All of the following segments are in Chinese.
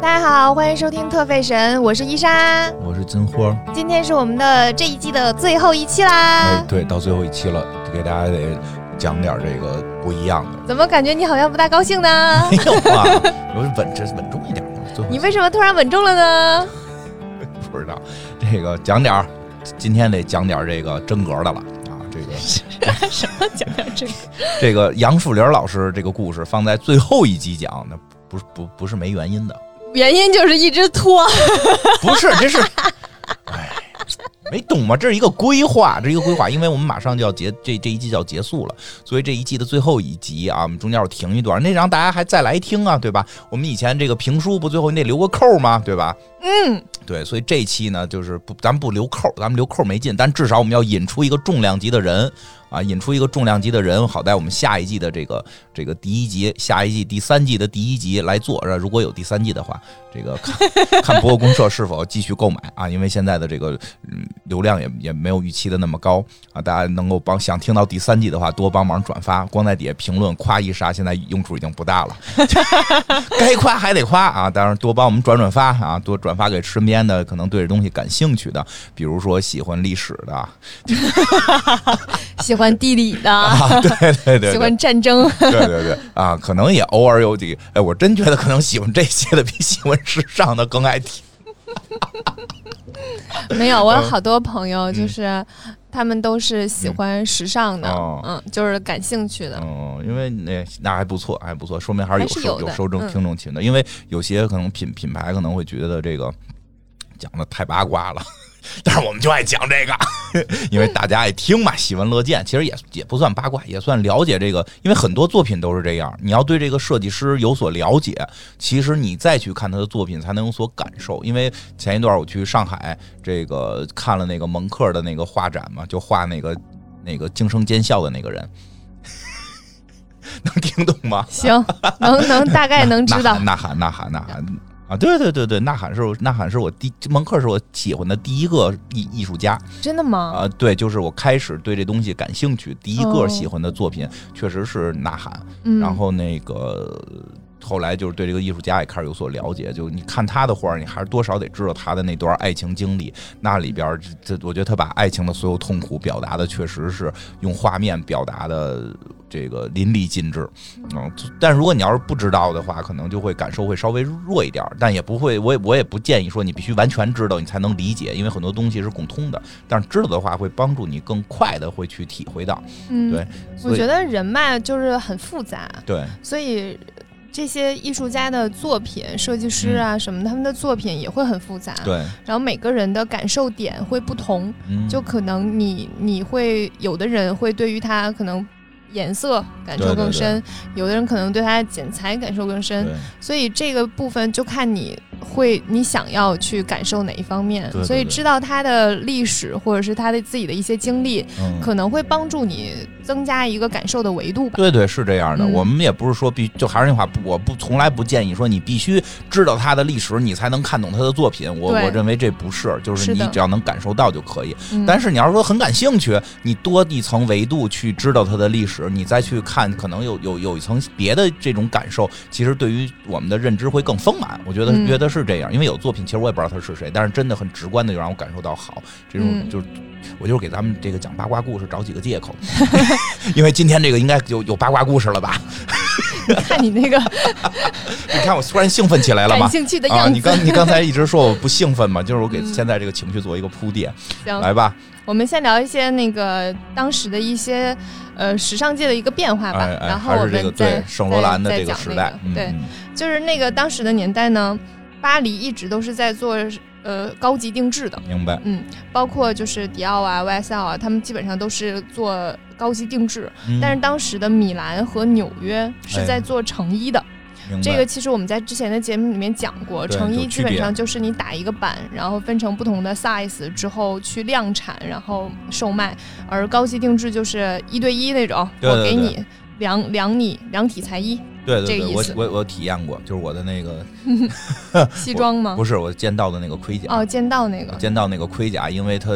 大家好，欢迎收听特费神，我是伊莎，我是金花。今天是我们的这一季的最后一期啦。哎，对，到最后一期了，给大家得讲点这个不一样的。怎么感觉你好像不大高兴呢？没有啊，我稳这稳重一点嘛。你为什么突然稳重了呢？不知道，这个讲点儿，今天得讲点这个真格的了啊。这个 什么讲点这个？这个杨树林老师这个故事放在最后一集讲，那不不不是没原因的。原因就是一直拖，不是，这是，哎，没懂吗？这是一个规划，这一个规划，因为我们马上就要结这这一季就要结束了，所以这一季的最后一集啊，我们中间要停一段，那让大家还再来听啊，对吧？我们以前这个评书不最后你得留个扣吗？对吧？嗯，对，所以这期呢，就是不，咱们不留扣，咱们留扣没劲，但至少我们要引出一个重量级的人。啊，引出一个重量级的人，好在我们下一季的这个这个第一集，下一季第三季的第一集来做。如果有第三季的话，这个看看博客公社是否继续购买啊？因为现在的这个流量也也没有预期的那么高啊。大家能够帮想听到第三季的话，多帮忙转发，光在底下评论夸一杀，现在用处已经不大了。该夸还得夸啊！当然多帮我们转转发啊，多转发给身边的可能对这东西感兴趣的，比如说喜欢历史的，喜。喜欢地理的，对对对，喜欢战争，对对对。啊，可能也偶尔有几，哎，我真觉得可能喜欢这些的比喜欢时尚的更爱听。没有，我有好多朋友，就是他们都是喜欢时尚的，嗯，就是感兴趣的。嗯，因为那那还不错，还不错，说明还是有有受众听众群的。因为有些可能品品牌可能会觉得这个讲的太八卦了。但是我们就爱讲这个，因为大家爱听嘛，喜闻乐见。其实也也不算八卦，也算了解这个。因为很多作品都是这样，你要对这个设计师有所了解，其实你再去看他的作品才能有所感受。因为前一段我去上海，这个看了那个蒙克的那个画展嘛，就画那个那个惊声尖笑的那个人，能听懂吗？行，能能大概能知道。呐喊呐喊呐喊。啊，对对对对，呐喊是呐喊是我第蒙克是我喜欢的第一个艺艺术家，真的吗？啊，对，就是我开始对这东西感兴趣，第一个喜欢的作品确实是呐喊，然后那个。后来就是对这个艺术家也开始有所了解，就你看他的画，你还是多少得知道他的那段爱情经历。那里边这，我觉得他把爱情的所有痛苦表达的，确实是用画面表达的这个淋漓尽致。嗯，但如果你要是不知道的话，可能就会感受会稍微弱一点。但也不会，我也我也不建议说你必须完全知道你才能理解，因为很多东西是共通的。但是知道的话，会帮助你更快的会去体会到。嗯，对，我觉得人脉就是很复杂。对，所以。这些艺术家的作品、设计师啊什么，他们的作品也会很复杂。对，然后每个人的感受点会不同，就可能你你会有的人会对于他可能。颜色感受更深，有的人可能对它的剪裁感受更深，所以这个部分就看你会你想要去感受哪一方面。所以知道他的历史或者是他的自己的一些经历，可能会帮助你增加一个感受的维度吧。对对，是这样的。我们也不是说必就还是那话，我不从来不建议说你必须知道他的历史，你才能看懂他的作品。我我认为这不是，就是你只要能感受到就可以。但是你要是说很感兴趣，你多一层维度去知道他的历史。你再去看，可能有有有一层别的这种感受，其实对于我们的认知会更丰满。我觉得觉得是这样，因为有作品，其实我也不知道他是谁，但是真的很直观的就让我感受到好。这种就是我就是给咱们这个讲八卦故事找几个借口，因为今天这个应该有有八卦故事了吧？看你那个，你看我突然兴奋起来了吗？感兴趣的样子。你刚你刚才 一直说我不兴奋嘛，就是我给现在这个情绪做一个铺垫。行，来吧。我们先聊一些那个当时的一些呃时尚界的一个变化吧，然后我们再圣罗兰的这个时代，对，就是那个当时的年代呢，巴黎一直都是在做呃高级定制的，明白？嗯，包括就是迪奥啊、YSL 啊，他们基本上都是做高级定制，但是当时的米兰和纽约是在做成衣的。这个其实我们在之前的节目里面讲过，成衣基本上就是你打一个版，然后分成不同的 size 之后去量产，然后售卖。而高级定制就是一对一那种，我给你量量你量体裁衣，对对对，我我我体验过，就是我的那个 西装吗？不是，我剑道的那个盔甲。哦，剑道那个，剑道那个盔甲，因为它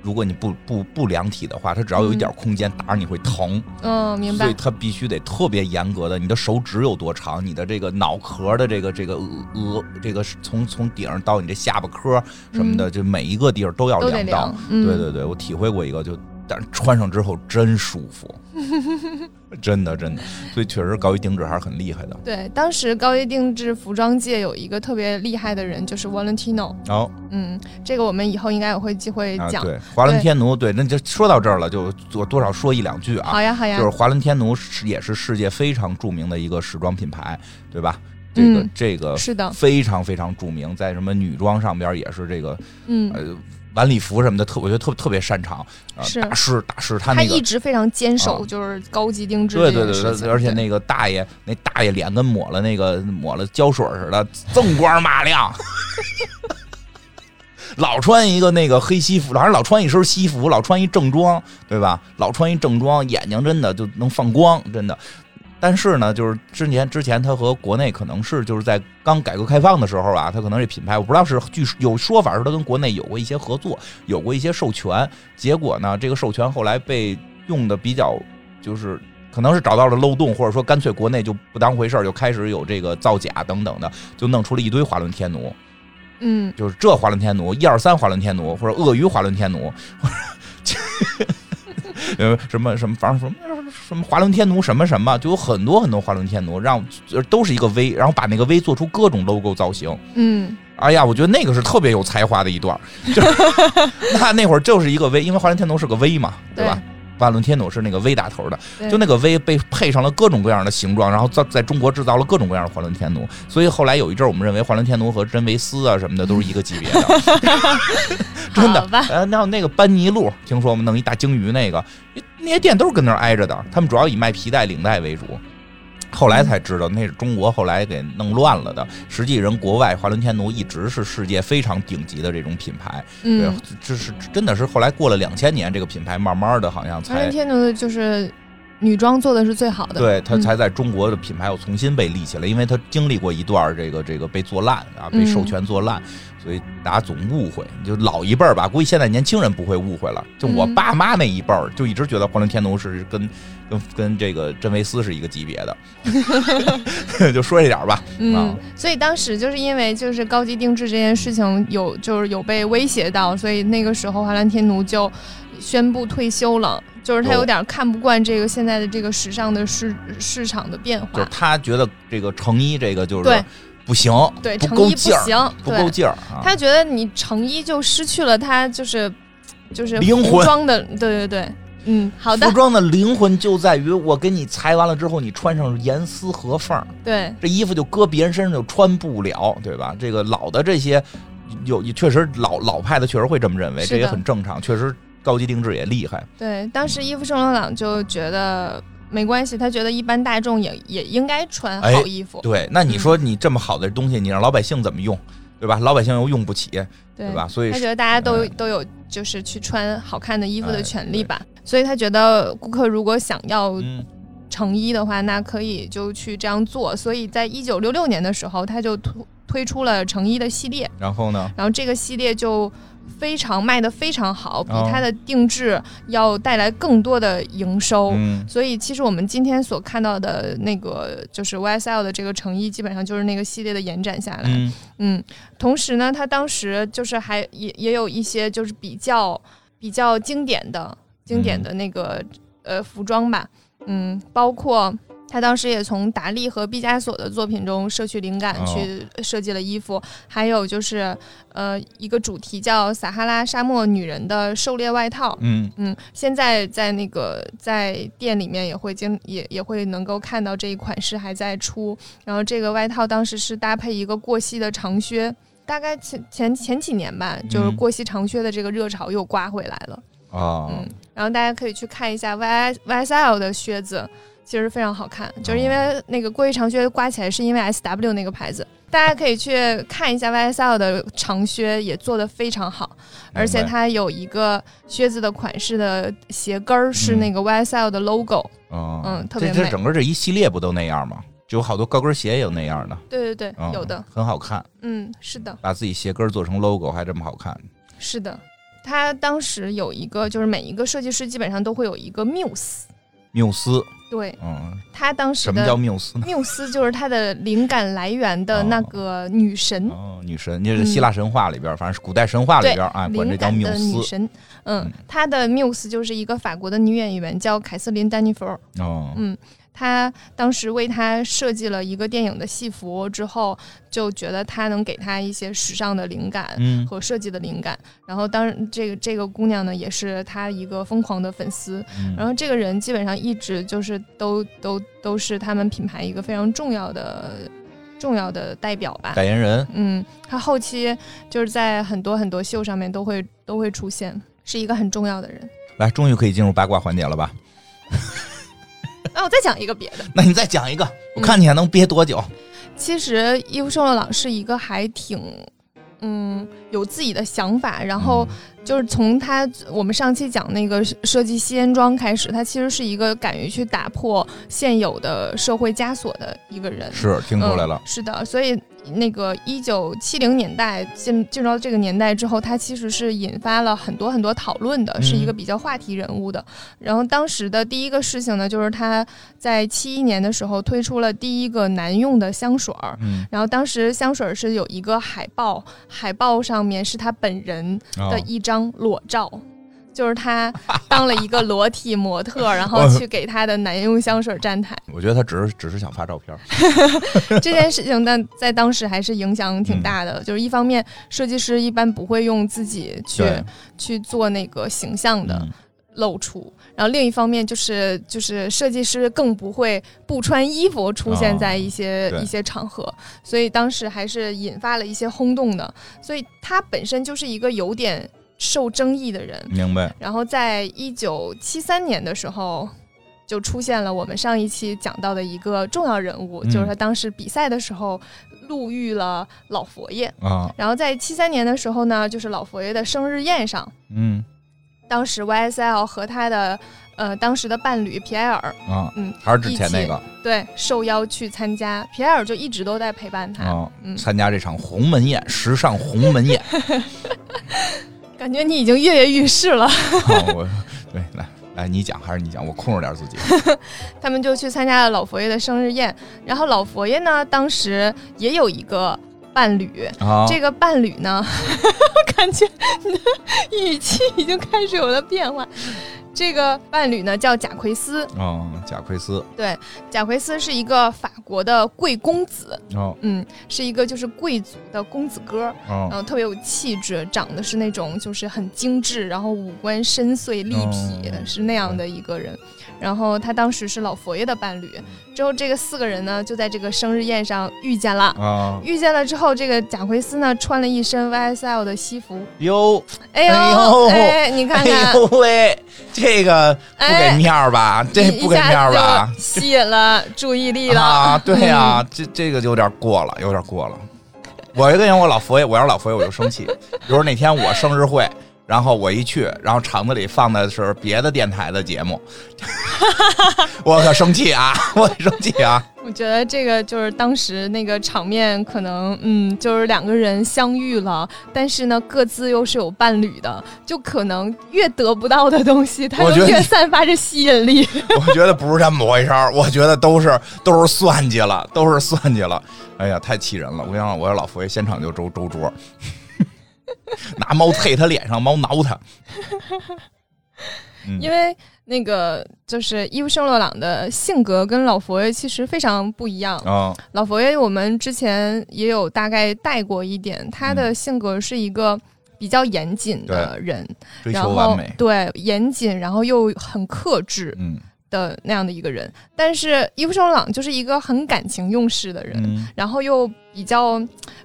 如果你不不不量体的话，它只要有一点空间打着你会疼。嗯，明白。所以它必须得特别严格的，你的手指有多长，你的这个脑壳的这个这个额这个从从顶到你这下巴颏什么的，就每一个地方都要量到。对对对，我体会过一个就。但是穿上之后真舒服，真的真的，所以确实高一定制还是很厉害的。对，当时高一定制服装界有一个特别厉害的人，就是 Valentino。哦，嗯，这个我们以后应该也会机会讲。对，华伦天奴，对，那就说到这儿了，就我多少说一两句啊。好呀，好呀。就是华伦天奴是也是世界非常著名的一个时装品牌，对吧？这个这个是的，非常非常著名，在什么女装上边也是这个，嗯呃。晚礼服什么的特，我觉得特特别擅长。是大师，大师，他他一直非常坚守，就是高级定制。对对对，而且那个大爷，那大爷脸跟抹了那个抹了胶水似的，锃光马亮。老穿一个那个黑西服，老是老穿一身西服，老穿一正装，对吧？老穿一正装，眼睛真的就能放光，真的。但是呢，就是之前之前他和国内可能是就是在刚改革开放的时候啊，他可能这品牌我不知道是据有说法是他跟国内有过一些合作，有过一些授权，结果呢，这个授权后来被用的比较就是可能是找到了漏洞，或者说干脆国内就不当回事儿，就开始有这个造假等等的，就弄出了一堆华伦天奴，嗯，就是这华伦天奴一二三华伦天奴或者鳄鱼华伦天奴。呃，什么什么，反正什么什么华伦天奴什么什么，就有很多很多华伦天奴，让都是一个 V，然后把那个 V 做出各种 logo 造型。嗯，哎呀，我觉得那个是特别有才华的一段，就 那那会儿就是一个 V，因为华伦天奴是个 V 嘛，对吧？华伦天奴是那个 V 打头的，就那个 V 被配上了各种各样的形状，然后在在中国制造了各种各样的华伦天奴，所以后来有一阵儿，我们认为华伦天奴和真维斯啊什么的都是一个级别的，真的。呃，那那个班尼路，听说我们？弄一大鲸鱼那个，那些店都是跟那儿挨着的，他们主要以卖皮带、领带为主。后来才知道，那是中国后来给弄乱了的。实际人国外华伦天奴一直是世界非常顶级的这种品牌。嗯，这是真的是后来过了两千年，这个品牌慢慢的好像才。华伦天奴就是女装做的是最好的，对，它才在中国的品牌又重新被立起来，因为它经历过一段这个这个被做烂啊，被授权做烂。所以大家总误会，就老一辈儿吧，估计现在年轻人不会误会了。就我爸妈那一辈儿，就一直觉得华伦天奴是跟跟跟这个真维斯是一个级别的 就说这点儿吧。嗯，所以当时就是因为就是高级定制这件事情有就是有被威胁到，所以那个时候华伦天奴就宣布退休了。就是他有点看不惯这个现在的这个时尚的市市场的变化，就是他觉得这个成衣这个就是对。不行，对成衣不行，不够劲儿。他觉得你成衣就失去了他就是就是灵魂装的，对对对，嗯，好的。服装的灵魂就在于我给你裁完了之后，你穿上严丝合缝。对，这衣服就搁别人身上就穿不了，对吧？这个老的这些有确实老老派的确实会这么认为，这也很正常。确实高级定制也厉害。对，当时衣服圣罗朗就觉得。没关系，他觉得一般大众也也应该穿好衣服。对，那你说你这么好的东西，你让老百姓怎么用，对吧？老百姓又用不起，对吧？所以他觉得大家都都有就是去穿好看的衣服的权利吧。所以他觉得顾客如果想要成衣的话，那可以就去这样做。所以在一九六六年的时候，他就推推出了成衣的系列。然后呢？然后这个系列就。非常卖的非常好，比它的定制要带来更多的营收。所以其实我们今天所看到的那个就是 YSL 的这个成衣，基本上就是那个系列的延展下来。嗯，同时呢，它当时就是还也也有一些就是比较比较经典的经典的那个呃服装吧。嗯，包括。他当时也从达利和毕加索的作品中摄取灵感，去设计了衣服。还有就是，呃，一个主题叫撒哈拉沙漠女人的狩猎外套。嗯嗯，现在在那个在店里面也会经也也会能够看到这一款式还在出。然后这个外套当时是搭配一个过膝的长靴，大概前前前几年吧，就是过膝长靴的这个热潮又刮回来了。啊，嗯，然后大家可以去看一下 Y YSL 的靴子。其实非常好看，就是因为那个过膝长靴刮起来是因为 S W 那个牌子，大家可以去看一下 Y S L 的长靴也做的非常好，而且它有一个靴子的款式的鞋跟儿是那个 Y S L 的 logo，嗯，特别美。这整个这一系列不都那样吗？就有好多高跟鞋也有那样的。对对对，有的很好看。嗯，是的。把自己鞋跟做成 logo 还这么好看。是的。他当时有一个，就是每一个设计师基本上都会有一个缪斯。缪斯，对，嗯，他当时什么叫缪斯呢？缪斯就是他的灵感来源的那个女神。哦，女神，就是希腊神话里边，反正是古代神话里边啊，管这叫缪斯。女神，嗯，他的缪斯就是一个法国的女演员，叫凯瑟琳·丹尼弗。哦，嗯。他当时为他设计了一个电影的戏服之后，就觉得他能给他一些时尚的灵感和设计的灵感。然后当这个这个姑娘呢，也是他一个疯狂的粉丝。然后这个人基本上一直就是都都都是他们品牌一个非常重要的重要的代表吧，代言人。嗯，他后期就是在很多很多秀上面都会都会出现，是一个很重要的人。来，终于可以进入八卦环节了吧？那我再讲一个别的。那你再讲一个，我看你还能憋多久？其实伊夫圣洛朗是一个还挺，嗯，有自己的想法。然后就是从他我们上期讲那个设计吸烟装开始，他其实是一个敢于去打破现有的社会枷锁的一个人。是听出来了。是的，所以。那个一九七零年代进进入到这个年代之后，他其实是引发了很多很多讨论的，是一个比较话题人物的。然后当时的第一个事情呢，就是他在七一年的时候推出了第一个男用的香水儿。嗯。然后当时香水是有一个海报，海报上面是他本人的一张裸照。就是他当了一个裸体模特，然后去给他的男用香水站台。我觉得他只是只是想发照片。这件事情，但在当时还是影响挺大的。就是一方面，设计师一般不会用自己去去做那个形象的露出，然后另一方面就是就是设计师更不会不穿衣服出现在一些一些场合，所以当时还是引发了一些轰动的。所以他本身就是一个有点。受争议的人，明白。然后在一九七三年的时候，就出现了我们上一期讲到的一个重要人物，就是他当时比赛的时候路遇了老佛爷。啊。然后在七三年的时候呢，就是老佛爷的生日宴上，嗯，当时 YSL 和他的呃当时的伴侣皮埃尔啊，嗯，还是之前那个。对受邀去参加，皮埃尔就一直都在陪伴他，嗯，参加这场鸿门宴，时尚鸿门宴。感觉你已经跃跃欲试了。我，对，来来，你讲还是你讲？我控制点自己。他们就去参加了老佛爷的生日宴，然后老佛爷呢，当时也有一个伴侣。这个伴侣呢，感觉你的语气已经开始有了变化。这个伴侣呢叫贾奎斯。哦，贾奎斯。对，贾奎斯是一个法国的贵公子。哦，嗯，是一个就是贵族的公子哥。然后特别有气质，长得是那种就是很精致，然后五官深邃立体，是那样的一个人。然后他当时是老佛爷的伴侣，之后这个四个人呢就在这个生日宴上遇见了啊，遇见了之后，这个贾奎斯呢穿了一身 YSL 的西服哟，哎呦，哎，你看看，哎呦喂。这个不给面儿吧？这不给面儿吧？吸引了注意力了啊！对 呀，这这个有点过了，有点过了。我一个人，我老佛爷，我要是老佛爷，我就生气。比如哪天我生日会。然后我一去，然后场子里放的是别的电台的节目，我可生气啊！我生气啊！我觉得这个就是当时那个场面，可能嗯，就是两个人相遇了，但是呢，各自又是有伴侣的，就可能越得不到的东西，它就越散发着吸引力。我觉得不是这么回事儿，我觉得都是都是算计了，都是算计了。哎呀，太气人了！我想，我要老佛爷现场就周周桌。拿猫啐他脸上，猫挠他。因为那个就是伊夫圣洛朗的性格跟老佛爷其实非常不一样啊。老佛爷我们之前也有大概带过一点，他的性格是一个比较严谨的人，然后对严谨，然后又很克制，嗯。的那样的一个人，但是伊夫圣朗就是一个很感情用事的人，然后又比较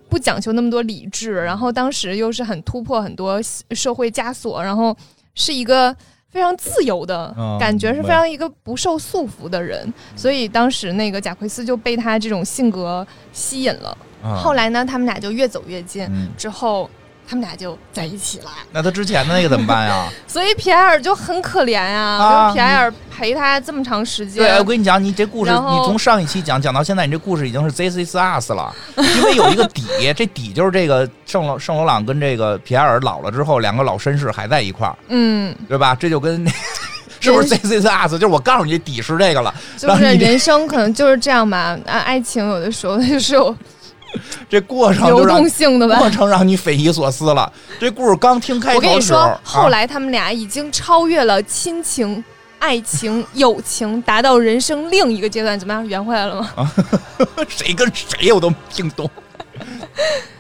不讲究那么多理智，然后当时又是很突破很多社会枷锁，然后是一个非常自由的感觉，是非常一个不受束缚的人，所以当时那个贾奎斯就被他这种性格吸引了。后来呢，他们俩就越走越近，之后他们俩就在一起了。那他之前的那个怎么办呀？所以皮埃尔就很可怜呀，就皮埃尔陪他这么长时间。对，我跟你讲，你这故事，你从上一期讲讲到现在，你这故事已经是 This is us 了，因为有一个底，这底就是这个圣罗圣罗朗跟这个皮埃尔老了之后，两个老绅士还在一块儿，嗯，对吧？这就跟 是不是 This is us？就是我告诉你，底是这个了。就是人生可能就是这样吧，啊，爱情有的时候就是有。这过程流动性的吧，过程让你匪夷所思了。这故事刚听开头，我跟你说，后来他们俩已经超越了亲情、爱情、友情，达到人生另一个阶段。怎么样，圆回来了吗？谁跟谁我都听懂。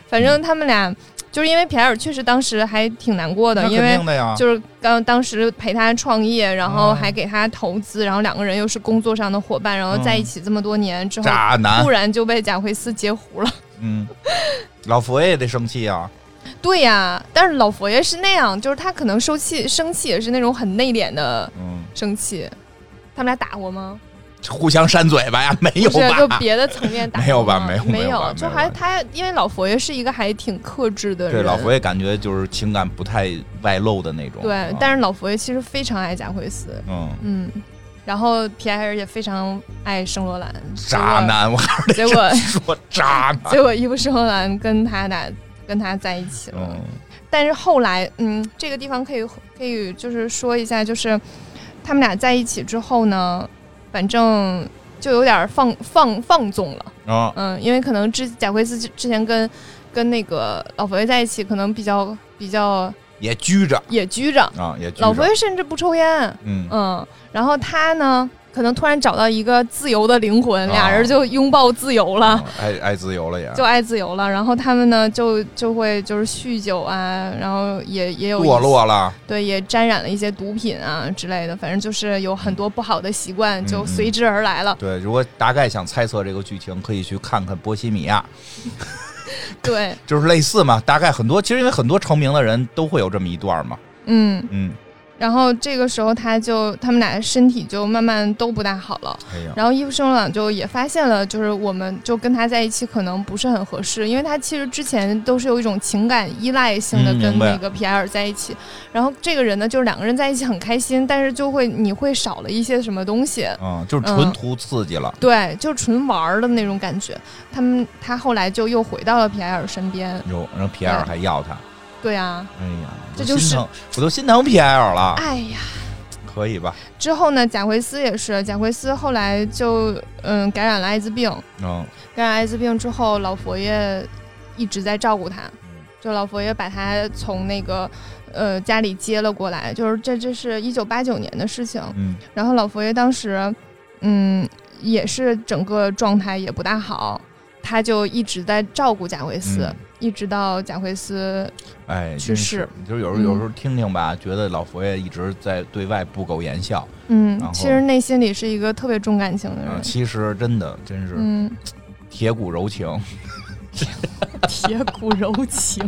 反正他们俩就是因为皮埃尔确实当时还挺难过的，因为就是刚当时陪他创业，然后还给他投资，然后两个人又是工作上的伙伴，然后在一起这么多年之后，突然就被贾慧斯截胡了。嗯，老佛爷也得生气啊。对呀，但是老佛爷是那样，就是他可能生气，生气也是那种很内敛的生气。他们俩打过吗？互相扇嘴巴呀？没有吧？就别的层面打 没有吧？没有没有，就还他，因为老佛爷是一个还挺克制的人。对，老佛爷感觉就是情感不太外露的那种。对，但是老佛爷其实非常爱贾慧斯。嗯嗯。然后皮埃尔也非常爱圣罗兰，渣男，我还是结果说渣男。结果伊夫圣罗兰跟他俩跟他在一起了，但是后来，嗯，这个地方可以可以就是说一下，就是他们俩在一起之后呢，反正就有点放放放纵了，嗯，因为可能之贾奎斯之前跟跟那个老佛爷在一起，可能比较比较。也拘着，也拘着啊！也老佛爷甚至不抽烟，嗯嗯。然后他呢，可能突然找到一个自由的灵魂，俩人就拥抱自由了，爱爱自由了也，就爱自由了。然后他们呢，就就会就是酗酒啊，然后也也有堕落了，对，也沾染了一些毒品啊之类的。反正就是有很多不好的习惯就随之而来了。对，如果大概想猜测这个剧情，可以去看看《波西米亚》。对，就是类似嘛，大概很多，其实因为很多成名的人都会有这么一段嘛。嗯嗯。然后这个时候，他就他们俩身体就慢慢都不大好了。然后伊夫圣罗朗就也发现了，就是我们就跟他在一起可能不是很合适，因为他其实之前都是有一种情感依赖性的跟那个皮埃尔在一起。然后这个人呢，就是两个人在一起很开心，但是就会你会少了一些什么东西。嗯，就是纯图刺激了。对，就是纯玩的那种感觉。他们他后来就又回到了皮埃尔身边。有，然后皮埃尔还要他。对呀，哎呀，这就是我都心疼 PL 了。哎呀，可以吧？之后呢，贾维斯也是，贾维斯后来就嗯感染了艾滋病。嗯，感染艾滋病之后，老佛爷一直在照顾他，就老佛爷把他从那个呃家里接了过来，就是这这是一九八九年的事情。嗯，然后老佛爷当时嗯也是整个状态也不大好，他就一直在照顾贾维斯。一直到贾慧斯哎去世，就是有时候有时候听听吧，觉得老佛爷一直在对外不苟言笑，嗯，其实内心里是一个特别重感情的人。其实真的真是，嗯，铁骨柔情。铁骨柔情，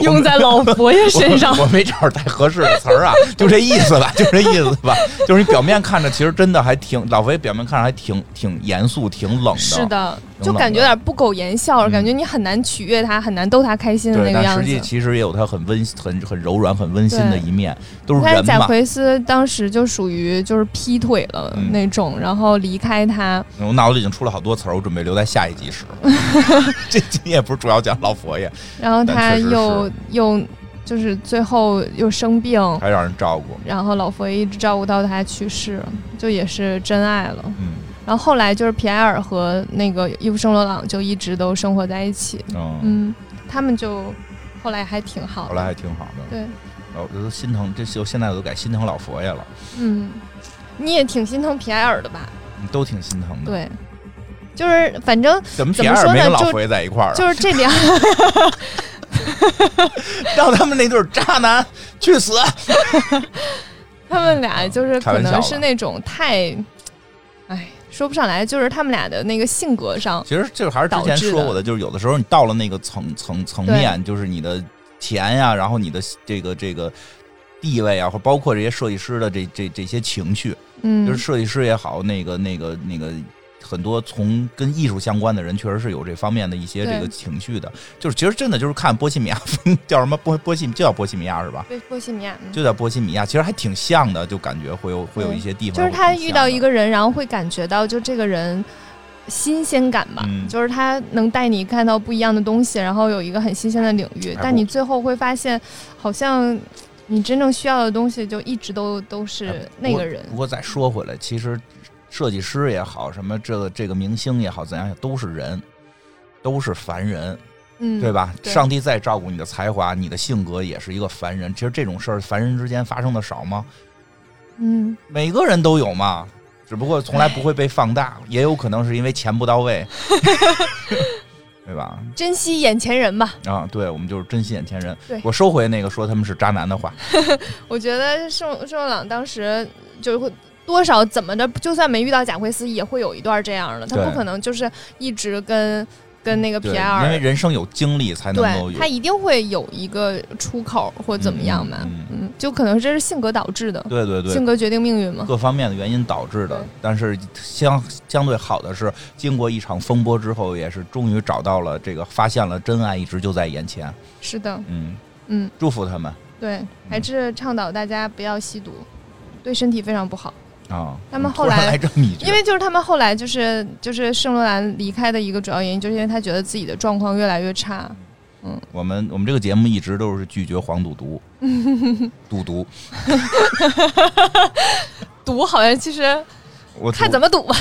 用在老佛爷身上，我没找着太合适的词儿啊，就这意思吧，就这意思吧。就是你表面看着，其实真的还挺老佛爷，表面看着还挺挺严肃、挺冷的。是的，就感觉有点不苟言笑，感觉你很难取悦他，很难逗他开心的那个样子。实际其实也有他很温、很很柔软、很温馨的一面，都是。贾奎斯当时就属于就是劈腿了那种，然后离开他。我脑子里已经出了好多词儿，我准备留在下一集使。这集也不是主要讲老佛爷，然后他又又就是最后又生病，还让人照顾，然后老佛爷一直照顾到他去世，就也是真爱了。嗯，然后后来就是皮埃尔和那个伊夫圣罗朗就一直都生活在一起。嗯，他们就后来还挺好，后来还挺好的。对，我都心疼，这就现在我都改心疼老佛爷了。嗯，你也挺心疼皮埃尔的吧？都挺心疼的。对。就是反正怎么怎么说呢，跟老佛爷在一块儿，就是这两，让他们那对渣男去死。他们俩就是可能是那种太，哎，说不上来，就是他们俩的那个性格上，其实就是还是之前说过的，就是有的时候你到了那个层层层面，就是你的钱呀，然后你的这个这个地位啊，或包括这些设计师的这这这些情绪，嗯，就是设计师也好，那个那个那个。很多从跟艺术相关的人，确实是有这方面的一些这个情绪的。就是其实真的就是看波西米亚风 叫什么波波西就叫波西米亚是吧？对，波西米亚就叫波西米亚，其实还挺像的，就感觉会有会有一些地方。就是他遇到一个人，然后会感觉到就这个人新鲜感吧，就是他能带你看到不一样的东西，然后有一个很新鲜的领域。但你最后会发现，好像。你真正需要的东西就一直都都是那个人。不过再说回来，其实设计师也好，什么这个这个明星也好，怎样都是人，都是凡人，嗯，对吧？上帝再照顾你的才华，你的性格也是一个凡人。其实这种事儿，凡人之间发生的少吗？嗯，每个人都有嘛，只不过从来不会被放大，也有可能是因为钱不到位。对吧？珍惜眼前人吧。啊，对，我们就是珍惜眼前人。对，我收回那个说他们是渣男的话。我觉得盛盛朗当时就会多少怎么着，就算没遇到贾慧思，也会有一段这样的。他不可能就是一直跟。跟那个皮埃尔，因为人生有经历才能够有，他一定会有一个出口或怎么样嘛，嗯，就可能这是性格导致的，对对对，性格决定命运嘛，各方面的原因导致的。但是相相对好的是，经过一场风波之后，也是终于找到了这个，发现了真爱，一直就在眼前。是的，嗯嗯，祝福他们。对，还是倡导大家不要吸毒，对身体非常不好。啊，他们后来因为就是他们后来就是就是圣罗兰离开的一个主要原因，就是因为他觉得自己的状况越来越差。嗯，我们我们这个节目一直都是拒绝黄赌毒，赌毒，赌好像其实。我看怎么赌吧，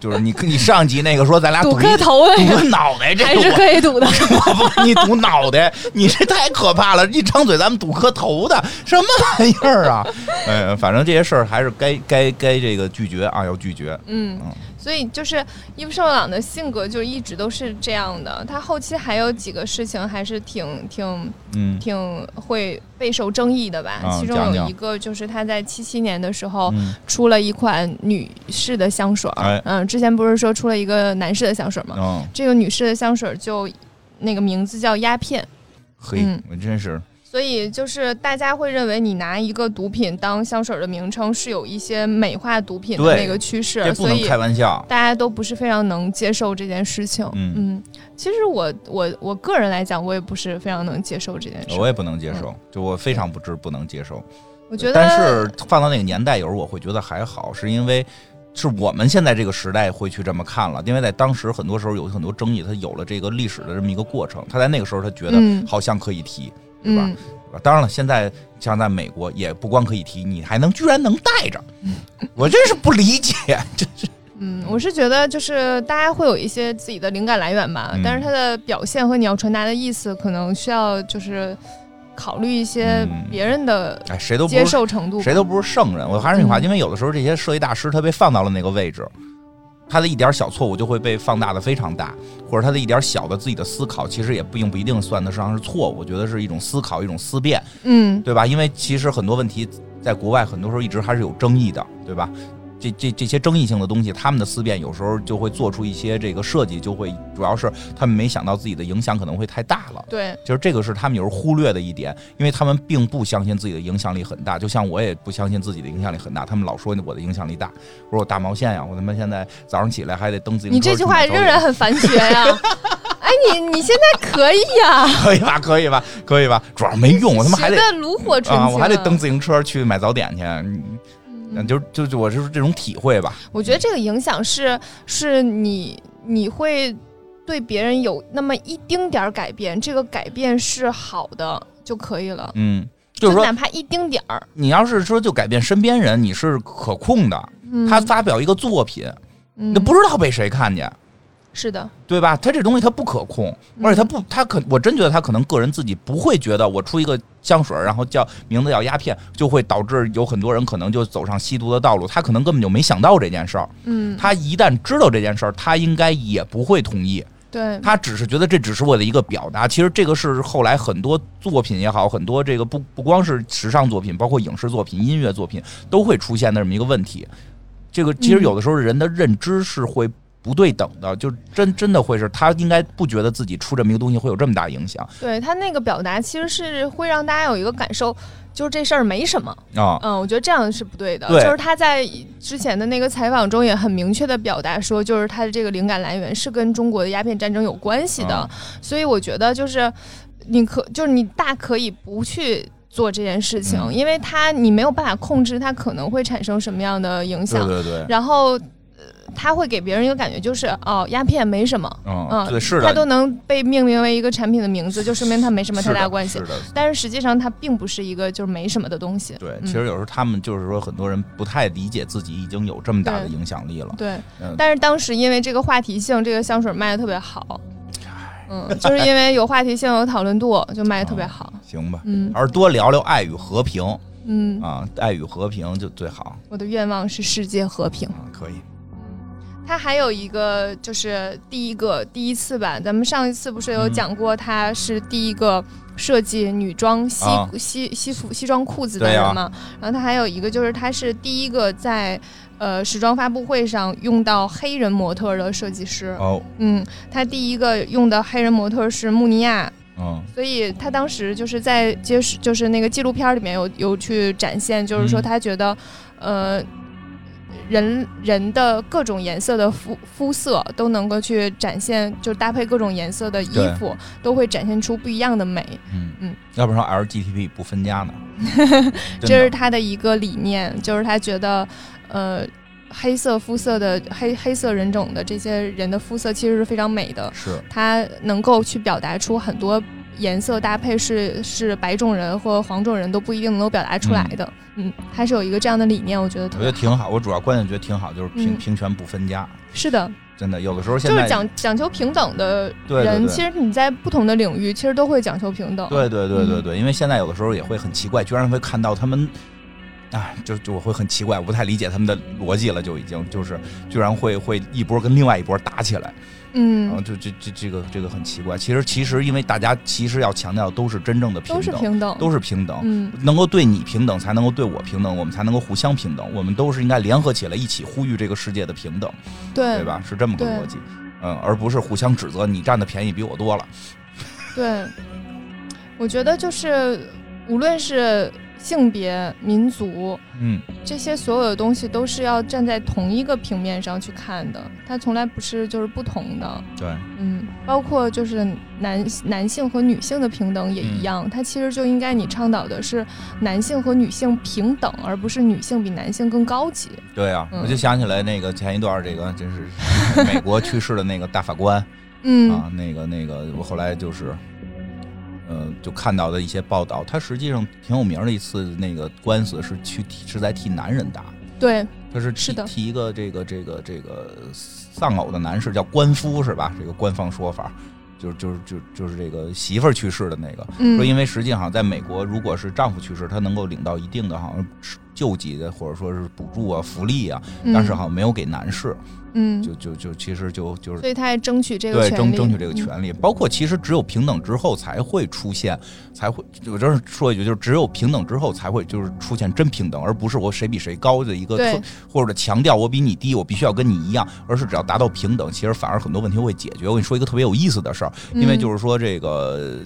就是你你上集那个说咱俩赌磕头，赌脑袋，这还是可以赌的。我不跟你赌脑袋，你这太可怕了！一张嘴咱们赌磕头的，什么玩意儿啊？哎，反正这些事儿还是该该该这个拒绝啊，要拒绝。嗯。所以就是伊夫圣朗的性格就一直都是这样的。他后期还有几个事情还是挺挺嗯挺会备受争议的吧。其中有一个就是他在七七年的时候出了一款女士的香水儿。嗯，之前不是说出了一个男士的香水吗？这个女士的香水就那个名字叫鸦片。嘿，我真是。所以就是大家会认为你拿一个毒品当香水的名称是有一些美化毒品的那个趋势，所以开玩笑，大家都不是非常能接受这件事情。嗯，其实我我我个人来讲，我也不是非常能接受这件事。我也不能接受，就我非常不知不能接受。我觉得，但是放到那个年代，有时候我会觉得还好，是因为是我们现在这个时代会去这么看了，因为在当时很多时候有很多争议，它有了这个历史的这么一个过程，他在那个时候他觉得好像可以提。对吧？当然了，现在像在美国，也不光可以提，你还能居然能带着，我真是不理解，真是。嗯，我是觉得就是大家会有一些自己的灵感来源吧，但是它的表现和你要传达的意思，可能需要就是考虑一些别人的哎，谁都接受程度，谁都不是圣人。我还是那句话，因为有的时候这些设计大师他被放到了那个位置。他的一点小错误就会被放大的非常大，或者他的一点小的自己的思考，其实也并不一定算得上是错误。我觉得是一种思考，一种思辨，嗯，对吧？因为其实很多问题在国外很多时候一直还是有争议的，对吧？这这这些争议性的东西，他们的思辨有时候就会做出一些这个设计，就会主要是他们没想到自己的影响可能会太大了。对，就是这个是他们有时候忽略的一点，因为他们并不相信自己的影响力很大。就像我也不相信自己的影响力很大，他们老说我的影响力大。我说我大毛线呀，我他妈现在早上起来还得蹬自行车。你这句话仍然很反学呀！哎，你你现在可以呀？可以吧？可以吧？可以吧？主要没用，我他妈还得炉火纯青，我还得蹬自行车去买早点去。那就就就我就是这种体会吧。我觉得这个影响是是你你会对别人有那么一丁点儿改变，这个改变是好的就可以了。嗯，就是说哪怕一丁点儿，你要是说就改变身边人，你是可控的。他发表一个作品，那不知道被谁看见。是的，对吧？他这东西他不可控，而且他不，他可我真觉得他可能个人自己不会觉得我出一个香水，然后叫名字叫鸦片，就会导致有很多人可能就走上吸毒的道路。他可能根本就没想到这件事儿。嗯，他一旦知道这件事儿，他应该也不会同意。对，他只是觉得这只是我的一个表达。其实这个是后来很多作品也好，很多这个不不光是时尚作品，包括影视作品、音乐作品都会出现的这么一个问题。这个其实有的时候人的认知是会。不对等的，就真真的会是他应该不觉得自己出这么一个东西会有这么大影响。对他那个表达其实是会让大家有一个感受，就是这事儿没什么啊。嗯，我觉得这样是不对的。对，就是他在之前的那个采访中也很明确的表达说，就是他的这个灵感来源是跟中国的鸦片战争有关系的。所以我觉得就是你可就是你大可以不去。做这件事情，因为他你没有办法控制他可能会产生什么样的影响。对对对。然后，他会给别人一个感觉，就是哦，鸦片没什么。嗯，对，是的。它都能被命名为一个产品的名字，就说明它没什么太大关系。是的。但是实际上它并不是一个就是没什么的东西。对，其实有时候他们就是说，很多人不太理解自己已经有这么大的影响力了。对。但是当时因为这个话题性，这个香水卖的特别好。嗯，就是因为有话题性、有讨论度，就卖的特别好。行吧，嗯，还是多聊聊爱与和平。嗯啊，爱与和平就最好。我的愿望是世界和平。可以。他还有一个，就是第一个第一次吧，咱们上一次不是有讲过，他是第一个设计女装西西西服西装裤子的人嘛？然后他还有一个，就是他是第一个在。呃，时装发布会上用到黑人模特的设计师哦，嗯，他第一个用的黑人模特是穆尼亚，嗯，所以他当时就是在揭示，就是那个纪录片里面有有去展现，就是说他觉得，呃，人人的各种颜色的肤肤色都能够去展现，就搭配各种颜色的衣服，都会展现出不一样的美，嗯。嗯，要不然 LGBT 不分家呢，这是他的一个理念，就是他觉得。呃，黑色肤色的黑黑色人种的这些人的肤色其实是非常美的，是。它能够去表达出很多颜色搭配，是是白种人或黄种人都不一定能够表达出来的。嗯，还是有一个这样的理念，我觉得我觉得挺好。我主要观点觉得挺好，就是平平权不分家。是的，真的有的时候现在就是讲讲求平等的人，其实你在不同的领域其实都会讲求平等。对对对对对，因为现在有的时候也会很奇怪，居然会看到他们。哎，就就我会很奇怪，我不太理解他们的逻辑了，就已经就是居然会会一波跟另外一波打起来，嗯，然后就这这这个这个很奇怪。其实其实因为大家其实要强调都是真正的平等，都是平等，都是平等，嗯，能够对你平等，才能够对我平等，我们才能够互相平等，我们都是应该联合起来一起呼吁这个世界的平等，对对吧？是这么个逻辑，嗯，而不是互相指责你占的便宜比我多了。对，我觉得就是无论是。性别、民族，嗯，这些所有的东西都是要站在同一个平面上去看的，它从来不是就是不同的。对，嗯，包括就是男男性和女性的平等也一样，它其实就应该你倡导的是男性和女性平等，而不是女性比男性更高级。对啊，我就想起来那个前一段这个就是 美国去世的那个大法官，嗯啊，那个那个我后来就是。嗯，就看到的一些报道，他实际上挺有名的一次那个官司是去是在替男人打，对，他是是的，替一个这个这个这个丧偶的男士叫官夫是吧？这个官方说法，就是就是就就是这个媳妇儿去世的那个，说因为实际上在美国，如果是丈夫去世，他能够领到一定的好像救济的或者说是补助啊福利啊，但是好像没有给男士。嗯，就就就其实就就是，所以他还争取这个对争争取这个权利，包括其实只有平等之后才会出现，才会我就是说一句，就是只有平等之后才会就是出现真平等，而不是我谁比谁高的一个特，或者强调我比你低，我必须要跟你一样，而是只要达到平等，其实反而很多问题会解决。我跟你说一个特别有意思的事儿，因为就是说这个。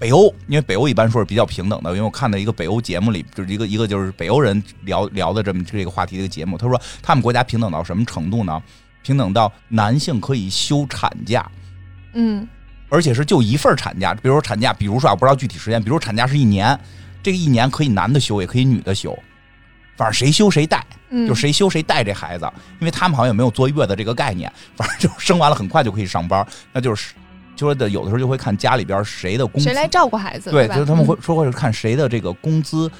北欧，因为北欧一般说是比较平等的，因为我看到一个北欧节目里，就是一个一个就是北欧人聊聊的这么这个话题的一个节目，他说他们国家平等到什么程度呢？平等到男性可以休产假，嗯，而且是就一份产假，比如说产假，比如说我不知道具体时间，比如产假是一年，这个一年可以男的休，也可以女的休，反正谁休谁带，就谁休谁带这孩子，因为他们好像也没有坐月子这个概念，反正就生完了很快就可以上班，那就是。说的有的时候就会看家里边谁的工，谁来照顾孩子，对，就是他们会说会看谁的这个工资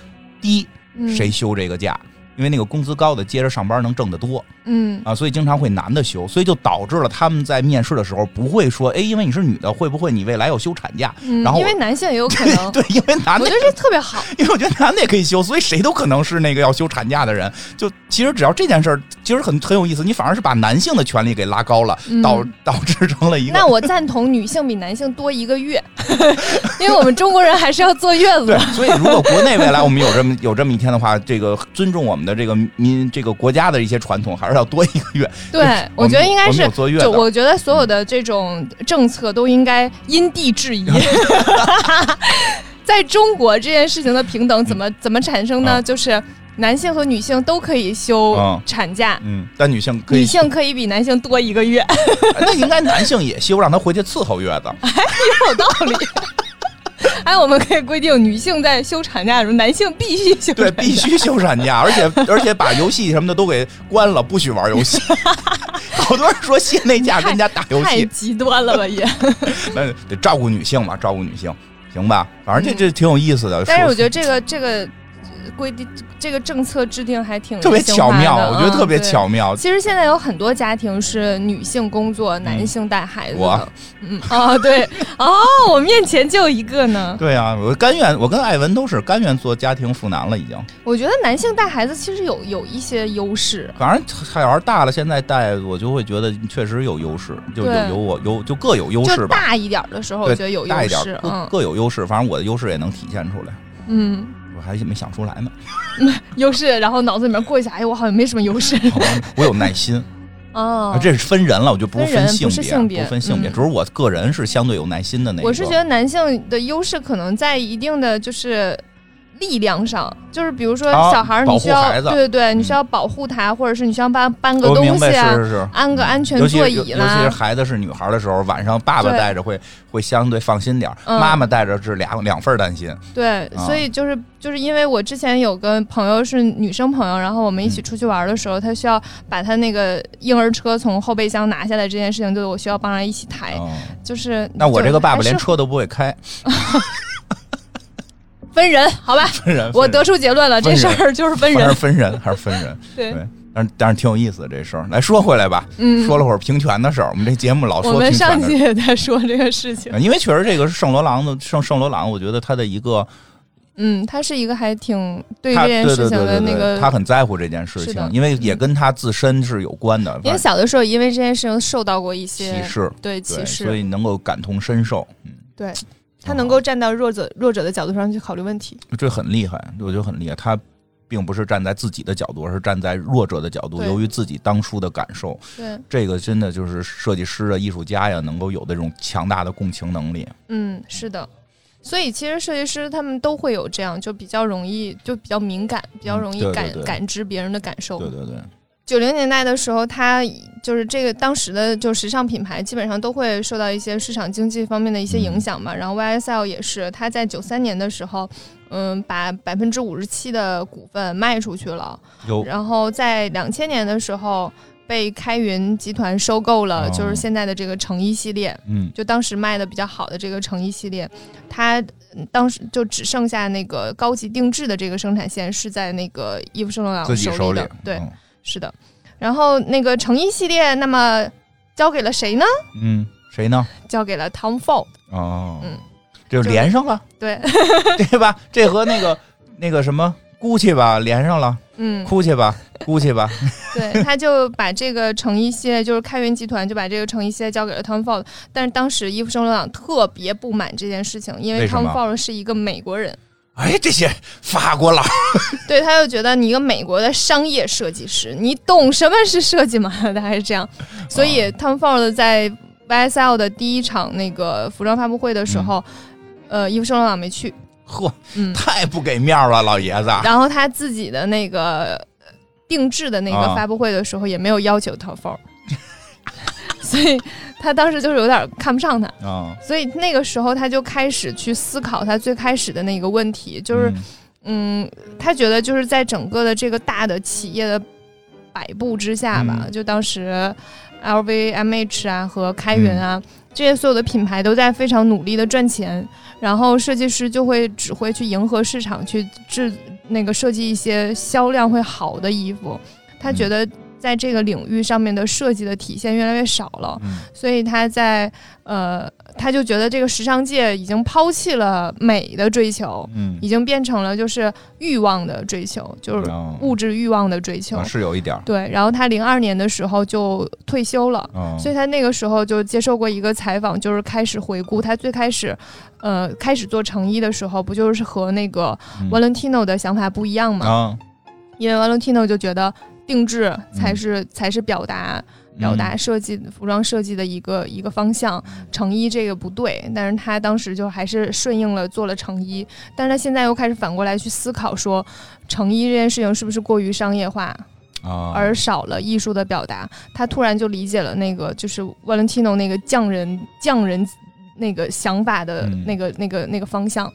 低，谁休这个假。因为那个工资高的接着上班能挣得多，嗯啊，所以经常会男的休，所以就导致了他们在面试的时候不会说，哎，因为你是女的，会不会你未来要休产假？然后因为男性也有可能，对，因为男的，我觉得这特别好，因为我觉得男的也可以休，所以谁都可能是那个要休产假的人。就其实只要这件事儿，其实很很有意思，你反而是把男性的权利给拉高了，导导致成了一个。那我赞同女性比男性多一个月。因为我们中国人还是要坐月子。对，所以如果国内未来我们有这么有这么一天的话，这个尊重我们的这个民这个国家的一些传统，还是要多一个月。对，我觉得应该是就我觉得所有的这种政策都应该因地制宜。在中国，这件事情的平等怎么怎么产生呢？就是男性和女性都可以休产假，嗯，但女性女性可以比男性多一个月。那应该男性也休，让他回去伺候月子。哎，有道理。哎，我们可以规定，女性在休产假的时候，男性必须休。对，必须休产假，而且而且把游戏什么的都给关了，不许玩游戏。好多人说歇那假跟人家打游戏，太极端了吧也。那得照顾女性嘛，照顾女性。行吧，反正这这挺有意思的。但是我觉得这个这个规定，这个政策制定还挺特别巧妙，我觉得特别巧妙。其实现在有很多家庭是女性工作，男性带孩子。我，嗯啊，对哦，我面前就有一个呢。对啊，我甘愿，我跟艾文都是甘愿做家庭妇男了，已经。我觉得男性带孩子其实有有一些优势。反正小孩大了，现在带我就会觉得确实有优势，就有有我有就各有优势吧。大一点的时候，我觉得有大一点，嗯各有优势。反正我的优势也能体现出来。嗯。我还没想出来呢，优势，然后脑子里面过一下，哎，我好像没什么优势。我有耐心，哦，这是分人了，我就不是分性别，不分性别，只是我个人是相对有耐心的那。我是觉得男性的优势可能在一定的就是。力量上，就是比如说小孩儿，你需要对对对，你需要保护他，或者是你需要搬搬个东西啊，安个安全座椅啦。尤其是孩子是女孩的时候，晚上爸爸带着会会相对放心点妈妈带着是两两份担心。对，所以就是就是因为我之前有个朋友是女生朋友，然后我们一起出去玩的时候，她需要把她那个婴儿车从后备箱拿下来这件事情，就我需要帮她一起抬。就是那我这个爸爸连车都不会开。分人，好吧，分人，我得出结论了，这事儿就是分人，分人还是分人，对，但是但是挺有意思的这事儿。来说回来吧，嗯，说了会儿平权的事儿，我们这节目老说。我们上期也在说这个事情，因为确实这个是圣罗朗的圣圣罗朗，我觉得他的一个，嗯，他是一个还挺对这件事情的那个，他很在乎这件事情，因为也跟他自身是有关的。因为小的时候因为这件事情受到过一些歧视，对歧视，所以能够感同身受，嗯，对。他能够站到弱者弱者的角度上去考虑问题，这很厉害，我觉得很厉害。他并不是站在自己的角度，而是站在弱者的角度，由于自己当初的感受。对，这个真的就是设计师啊、艺术家呀，能够有的这种强大的共情能力。嗯，是的。所以其实设计师他们都会有这样，就比较容易，就比较敏感，比较容易感感知别人的感受。对对对。九零年代的时候，它就是这个当时的就时尚品牌，基本上都会受到一些市场经济方面的一些影响嘛。然后 YSL 也是，它在九三年的时候，嗯，把百分之五十七的股份卖出去了。然后在两千年的时候，被开云集团收购了，就是现在的这个成衣系列。嗯，就当时卖的比较好的这个成衣系列，它当时就只剩下那个高级定制的这个生产线是在那个伊夫圣罗朗手里的。对。是的，然后那个成衣系列，那么交给了谁呢？嗯，谁呢？交给了 Tom Ford。哦，嗯，就连上了，对 对吧？这和那个那个什么 Gucci 吧连上了，嗯，Gucci 吧，Gucci 吧。对，他就把这个成衣系列，就是开源集团就把这个成衣系列交给了 Tom Ford。但是当时伊夫圣罗朗特别不满这件事情，因为 Tom Ford 是一个美国人。哎，这些法国佬，对他就觉得你一个美国的商业设计师，你懂什么是设计吗？大概是这样。所以 Tom Ford 在 YSL 的第一场那个服装发布会的时候，呃，伊夫圣罗朗没去。呵，嗯，太不给面了，老爷子。然后他自己的那个定制的那个发布会的时候，也没有要求 Tom Ford。所以他当时就是有点看不上他。啊，所以那个时候他就开始去思考他最开始的那个问题，就是，嗯，他觉得就是在整个的这个大的企业的摆布之下吧，就当时 LVMH 啊和开云啊这些所有的品牌都在非常努力的赚钱，然后设计师就会只会去迎合市场去制那个设计一些销量会好的衣服，他觉得。在这个领域上面的设计的体现越来越少了，所以他在呃。他就觉得这个时尚界已经抛弃了美的追求，嗯，已经变成了就是欲望的追求，就是物质欲望的追求，是有一点对。然后他零二年的时候就退休了，所以他那个时候就接受过一个采访，就是开始回顾他最开始，呃，开始做成衣的时候，不就是和那个 Valentino 的想法不一样吗？因为 Valentino 就觉得定制才是才是表达。表达设计服装设计的一个一个方向，成衣这个不对，但是他当时就还是顺应了做了成衣，但是他现在又开始反过来去思考说，成衣这件事情是不是过于商业化啊，而少了艺术的表达？他突然就理解了那个就是 Valentino 那个匠人匠人那个想法的那个那个那个方向。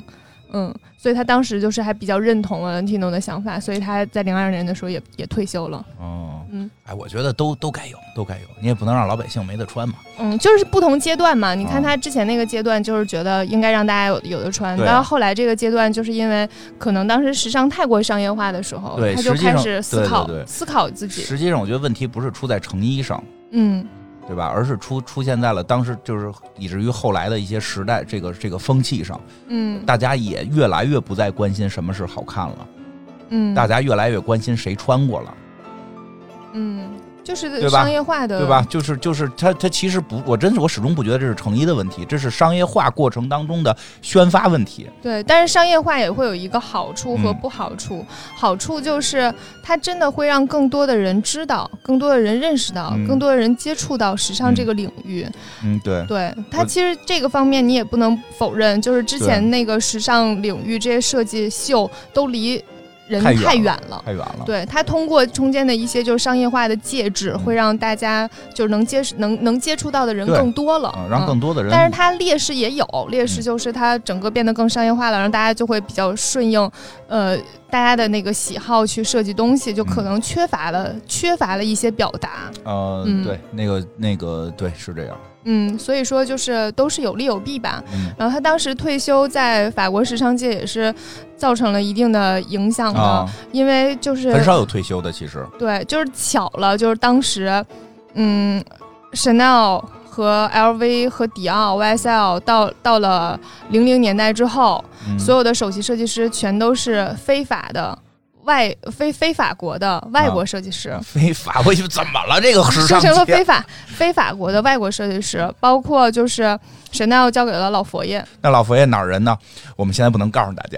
嗯，所以他当时就是还比较认同了 Tino 的想法，所以他在零二年的时候也也退休了。哦，嗯，哎，我觉得都都该有，都该有，你也不能让老百姓没得穿嘛。嗯，就是不同阶段嘛。你看他之前那个阶段，就是觉得应该让大家有有的穿，但是后来这个阶段，就是因为可能当时时尚太过商业化的时候，他就开始思考思考自己。实际上，我觉得问题不是出在成衣上。嗯。对吧？而是出出现在了当时，就是以至于后来的一些时代，这个这个风气上，嗯，大家也越来越不再关心什么是好看了，嗯，大家越来越关心谁穿过了，嗯。就是商业化的，对吧？就是就是它它其实不，我真是我始终不觉得这是成衣的问题，这是商业化过程当中的宣发问题。对，但是商业化也会有一个好处和不好处。好处就是它真的会让更多的人知道，更多的人认识到，更多的人接触到时尚这个领域。嗯，对。对它其实这个方面你也不能否认，就是之前那个时尚领域这些设计秀都离。人太远了，太远了。对他通过中间的一些就是商业化的介质，会让大家就是能接能能接触到的人更多了，让更多的人。但是它劣势也有，劣势就是它整个变得更商业化了，让大家就会比较顺应，呃，大家的那个喜好去设计东西，就可能缺乏了缺乏了一些表达。呃，对，那个那个对是这样。嗯，所以说就是都是有利有弊吧。然后他当时退休，在法国时尚界也是造成了一定的影响的，因为就是很少有退休的，其实对，就是巧了，就是当时，嗯，Chanel 和 LV 和迪奥 YSL 到到了零零年代之后，所有的首席设计师全都是非法的。外非非法国的外国设计师，非法 国怎么了？这个时尚成了非法非法国的外国设计师，包括就是 Chanel 交给了老佛爷。那老佛爷哪儿人呢？我们现在不能告诉大家。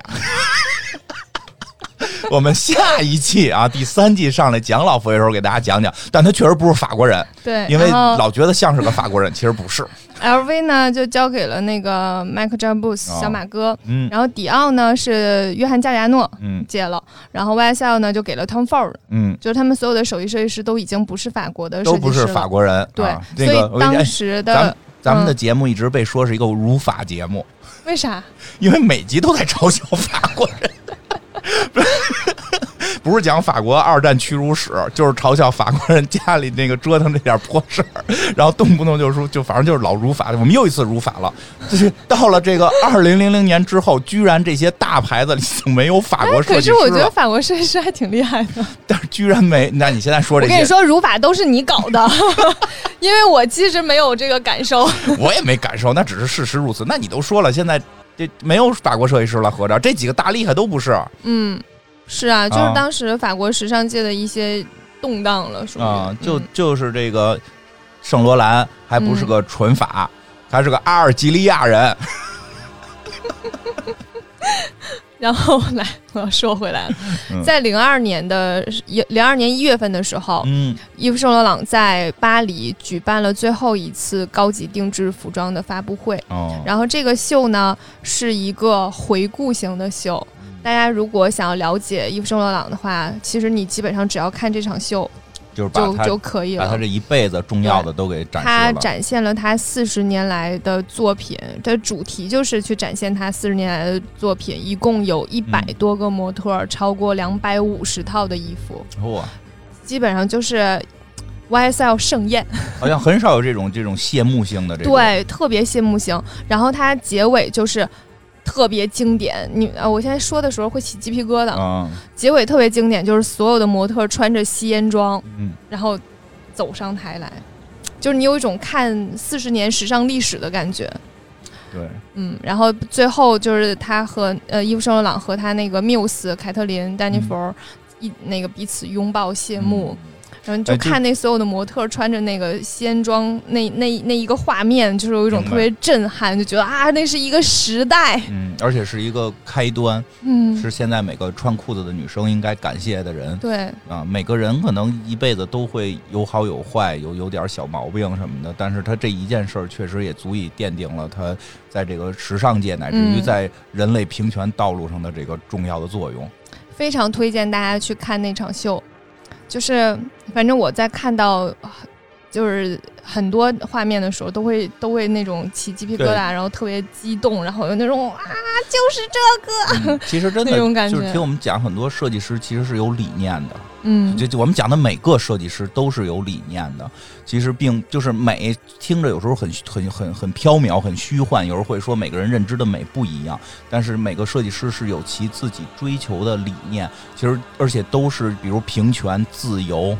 我们下一季啊，第三季上来讲老佛爷的时候，给大家讲讲。但他确实不是法国人，对，因为老觉得像是个法国人，其实不是。LV 呢，就交给了那个迈克·詹姆斯小马哥，嗯，然后迪奥呢是约翰·加里亚诺，嗯，接了，然后 YSL 呢就给了 Tom Ford，嗯，就是他们所有的首席设计师都已经不是法国的，都不是法国人，对，所以当时的咱咱们的节目一直被说是一个辱法节目，为啥？因为每集都在嘲笑法国人。不是讲法国二战屈辱史，就是嘲笑法国人家里那个折腾这点破事儿，然后动不动就说，就反正就是老辱法。我们又一次辱法了，就是到了这个 二零零零年之后，居然这些大牌子里就没有法国设计师。可是我觉得法国设计师还挺厉害的。但是居然没，那你现在说这？我跟你说，辱法都是你搞的，因为我其实没有这个感受。我也没感受，那只是事实如此。那你都说了，现在这没有法国设计师了，合着这几个大厉害都不是。嗯。是啊，就是当时法国时尚界的一些动荡了，属于啊，就就是这个圣罗兰还不是个纯法，还是个阿尔及利亚人。然后来，我要说回来了，在零二年的一零二年一月份的时候，嗯，伊夫圣罗朗在巴黎举办了最后一次高级定制服装的发布会。哦，然后这个秀呢是一个回顾型的秀。大家如果想要了解伊夫圣罗朗的话，其实你基本上只要看这场秀，就就就可以了。把他这一辈子重要的都给展示了。他展现了他四十年来的作品，的主题就是去展现他四十年来的作品。一共有一百多个模特，超过两百五十套的衣服。哇！基本上就是 YSL 盛宴。好像很少有这种这种谢幕性的这对，特别谢幕型。然后它结尾就是。特别经典。你啊，我现在说的时候会起鸡皮疙瘩。啊，结尾特别经典，就是所有的模特穿着吸烟装，嗯，然后走上台来，就是你有一种看四十年时尚历史的感觉。对，嗯，然后最后就是他和呃伊夫圣罗朗和他那个缪斯凯特琳丹尼弗一那个彼此拥抱谢幕。然后就看那所有的模特穿着那个仙装，那那那一个画面，就是有一种特别震撼，就觉得啊，那是一个时代，嗯，而且是一个开端，嗯，是现在每个穿裤子的女生应该感谢的人，对，啊，每个人可能一辈子都会有好有坏，有有点小毛病什么的，但是他这一件事儿确实也足以奠定了他在这个时尚界乃至于在人类平权道路上的这个重要的作用，非常推荐大家去看那场秀。就是，反正我在看到，就是很多画面的时候，都会都会那种起鸡皮疙瘩，然后特别激动，然后有那种啊，就是这个。其实真的 那种感觉，就是听我们讲，很多设计师其实是有理念的。嗯，就我们讲的每个设计师都是有理念的。其实并就是美，听着有时候很很很很飘渺，很虚幻。有时候会说每个人认知的美不一样，但是每个设计师是有其自己追求的理念。其实而且都是比如平权、自由，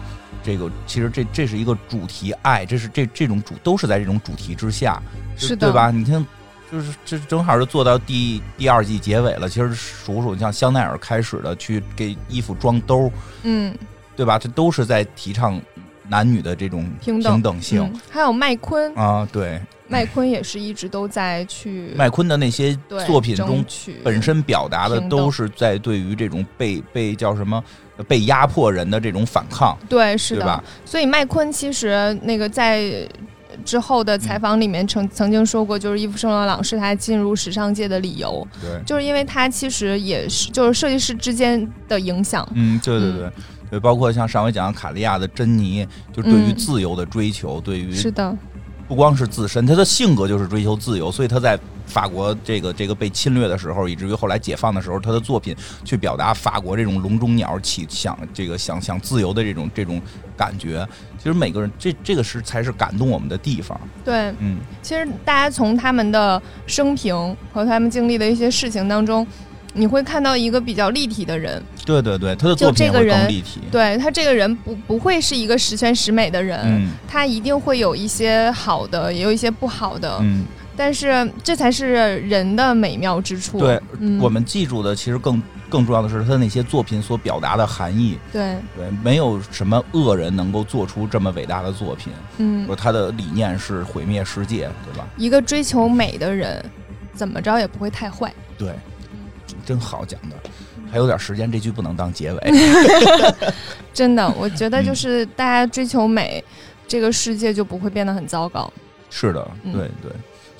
这个其实这这是一个主题，爱，这是这这种主都是在这种主题之下，是的对吧？你看。就是这正好是做到第第二季结尾了。其实数数，像香奈儿开始的去给衣服装兜，嗯，对吧？这都是在提倡男女的这种平等性。还有麦昆啊，对，麦昆也是一直都在去。麦昆的那些作品中，本身表达的都是在对于这种被被叫什么被压迫人的这种反抗。对，是的。所以麦昆其实那个在。之后的采访里面曾曾经说过，就是伊夫圣罗朗是他进入时尚界的理由，对，就是因为他其实也是就是设计师之间的影响，嗯，对对对，对，包括像上回讲卡利亚的珍妮，就对于自由的追求，对于是的。不光是自身，他的性格就是追求自由，所以他在法国这个这个被侵略的时候，以至于后来解放的时候，他的作品去表达法国这种笼中鸟起想这个想想自由的这种这种感觉。其实每个人这这个是才是感动我们的地方。对，嗯，其实大家从他们的生平和他们经历的一些事情当中。你会看到一个比较立体的人，对对对，他的作品会更立体。对他这个人不不会是一个十全十美的人，他一定会有一些好的，也有一些不好的。嗯，但是这才是人的美妙之处。对，我们记住的其实更更重要的是他那些作品所表达的含义。对对，没有什么恶人能够做出这么伟大的作品。嗯，说他的理念是毁灭世界，对吧？一个追求美的人，怎么着也不会太坏。对。真好讲的，还有点时间，这句不能当结尾。真的，我觉得就是大家追求美，这个世界就不会变得很糟糕。是的，对对，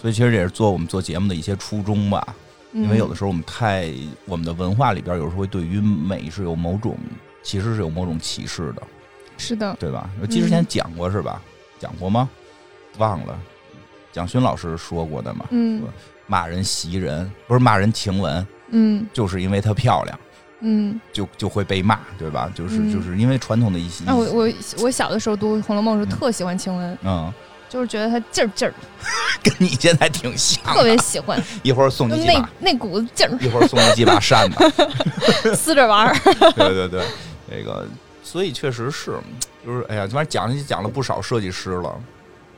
所以其实也是做我们做节目的一些初衷吧。因为有的时候我们太我们的文化里边有时候会对于美是有某种其实是有某种歧视的。是的，对吧？我记之前讲过是吧？讲过吗？忘了，蒋勋老师说过的嘛。嗯，骂人袭人不是骂人晴雯。嗯，就是因为她漂亮，嗯，就就会被骂，对吧？就是就是因为传统的一些。啊，我我我小的时候读《红楼梦》时候特喜欢晴雯，嗯，就是觉得他劲儿劲儿，跟你现在挺像，特别喜欢。一会儿送你几把那股子劲儿，一会儿送你几把扇子，撕着玩儿。对对对，那个，所以确实是，就是哎呀，反正讲讲了不少设计师了。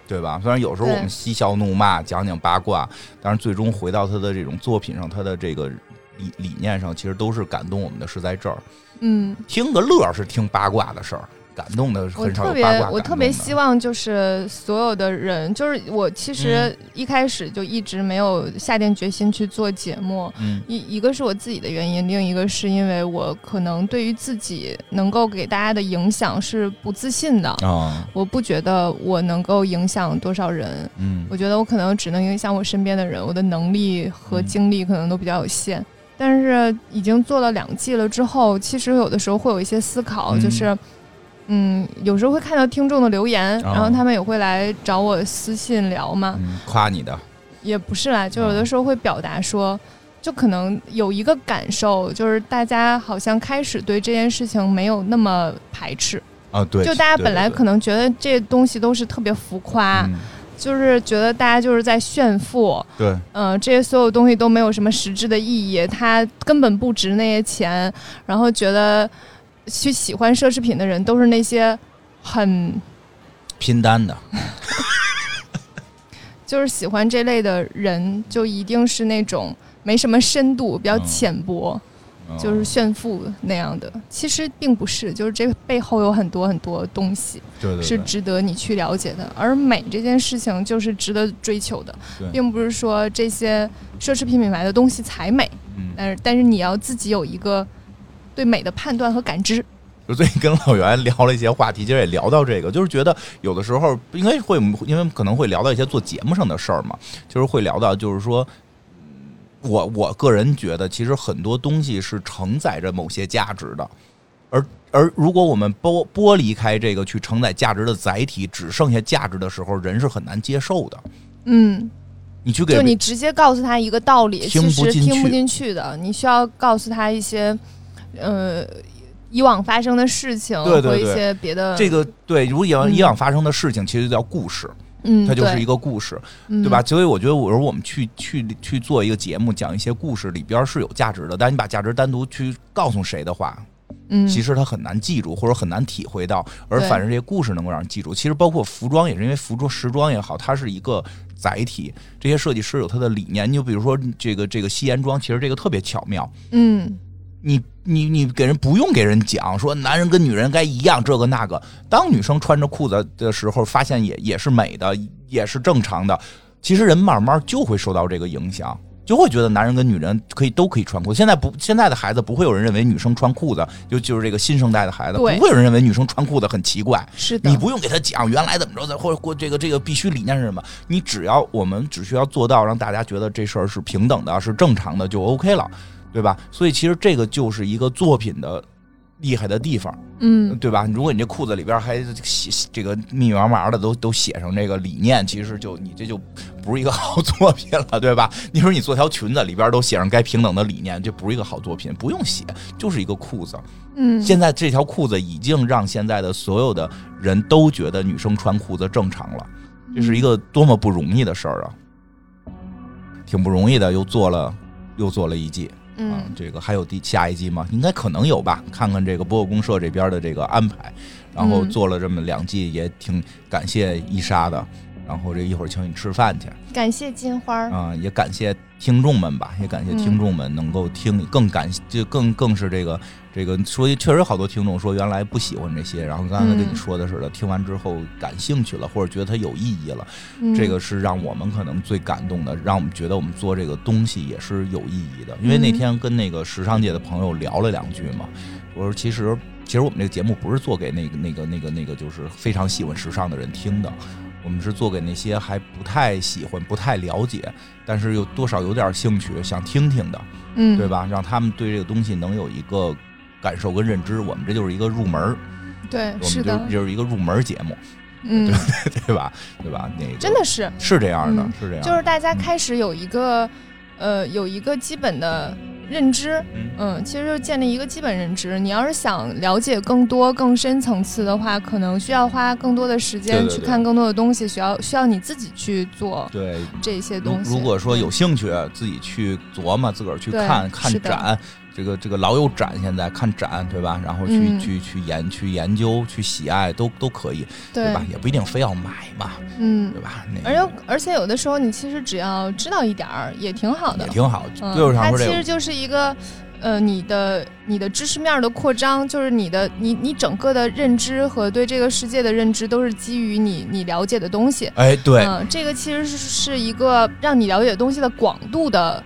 对吧？虽然有时候我们嬉笑怒骂，讲讲八卦，但是最终回到他的这种作品上，他的这个理理念上，其实都是感动我们的，是在这儿。嗯，听个乐是听八卦的事儿。感动的很少我特别。我特别希望就是所有的人，就是我其实一开始就一直没有下定决心去做节目。嗯，一一个是我自己的原因，另一个是因为我可能对于自己能够给大家的影响是不自信的。啊，我不觉得我能够影响多少人。嗯，我觉得我可能只能影响我身边的人，我的能力和精力可能都比较有限。但是已经做了两季了之后，其实有的时候会有一些思考，就是。嗯，有时候会看到听众的留言，然后他们也会来找我私信聊嘛，夸你的，也不是啦，就有的时候会表达说，就可能有一个感受，就是大家好像开始对这件事情没有那么排斥。啊，对，就大家本来可能觉得这东西都是特别浮夸。就是觉得大家就是在炫富，对，嗯，这些所有东西都没有什么实质的意义，它根本不值那些钱，然后觉得去喜欢奢侈品的人都是那些很拼单的，就是喜欢这类的人，就一定是那种没什么深度、比较浅薄。就是炫富那样的，其实并不是，就是这个背后有很多很多东西，是值得你去了解的。而美这件事情就是值得追求的，并不是说这些奢侈品品牌的东西才美，但是但是你要自己有一个对美的判断和感知。就最近跟老袁聊了一些话题，其实也聊到这个，就是觉得有的时候应该会，因为可能会聊到一些做节目上的事儿嘛，就是会聊到，就是说。我我个人觉得，其实很多东西是承载着某些价值的，而而如果我们剥剥离开这个去承载价值的载体，只剩下价值的时候，人是很难接受的。嗯，你去给就你直接告诉他一个道理，其实听不进去的，你需要告诉他一些呃以往发生的事情和一些别的。这个对，如以往以往发生的事情，其实叫故事。嗯，它就是一个故事，对吧？所以我觉得，我说我们去去去做一个节目，讲一些故事里边是有价值的。但你把价值单独去告诉谁的话，嗯，其实他很难记住，或者很难体会到。而反正这些故事能够让人记住。其实包括服装也是，因为服装时装也好，它是一个载体。这些设计师有他的理念。你就比如说这个这个吸烟装，其实这个特别巧妙。嗯。你你你给人不用给人讲说男人跟女人该一样这个那个，当女生穿着裤子的时候，发现也也是美的，也是正常的。其实人慢慢就会受到这个影响，就会觉得男人跟女人可以都可以穿裤子。现在不现在的孩子不会有人认为女生穿裤子就就是这个新生代的孩子不会有人认为女生穿裤子很奇怪。是的，你不用给他讲原来怎么着的，或者过这个这个必须理念是什么，你只要我们只需要做到让大家觉得这事儿是平等的，是正常的就 OK 了。对吧？所以其实这个就是一个作品的厉害的地方，嗯，对吧？如果你这裤子里边还写这个密密麻麻的，都都写上这个理念，其实就你这就不是一个好作品了，对吧？你说你做条裙子里边都写上该平等的理念，这不是一个好作品，不用写，就是一个裤子。嗯，现在这条裤子已经让现在的所有的人都觉得女生穿裤子正常了，这是一个多么不容易的事儿啊！挺不容易的，又做了又做了一季。啊，这个还有第下一季吗？应该可能有吧。看看这个博物公社这边的这个安排，然后做了这么两季，也挺感谢伊莎的。然后这一会儿请你吃饭去，感谢金花啊，也感谢听众们吧，也感谢听众们能够听，更感就更更是这个这个说，确实好多听众说原来不喜欢这些，然后刚才跟你说的似的，听完之后感兴趣了，或者觉得它有意义了，这个是让我们可能最感动的，让我们觉得我们做这个东西也是有意义的。因为那天跟那个时尚界的朋友聊了两句嘛，我说其实其实我们这个节目不是做给那个那个那个那个就是非常喜欢时尚的人听的。我们是做给那些还不太喜欢、不太了解，但是又多少有点兴趣、想听听的，嗯，对吧？让他们对这个东西能有一个感受跟认知。我们这就是一个入门对，是的，就是一个入门节目，嗯，对 对吧？对吧？那个真的是是这样的，是这样，就是大家开始有一个呃，有一个基本的。认知，嗯，其实就建立一个基本认知。你要是想了解更多、更深层次的话，可能需要花更多的时间去看更多的东西，需要需要你自己去做。对这些东西，如果说有兴趣，自己去琢磨，自个儿去看看展。这个这个老有展，现在看展对吧？然后去去去研去研究去喜爱都都可以，对吧？也不一定非要买嘛，嗯，对吧？而且而且有的时候你其实只要知道一点儿也挺好的，也挺好。就是它其实就是一个呃，你的你的知识面的扩张，就是你的你你整个的认知和对这个世界的认知都是基于你你了解的东西。哎，对，嗯，这个其实是是一个让你了解东西的广度的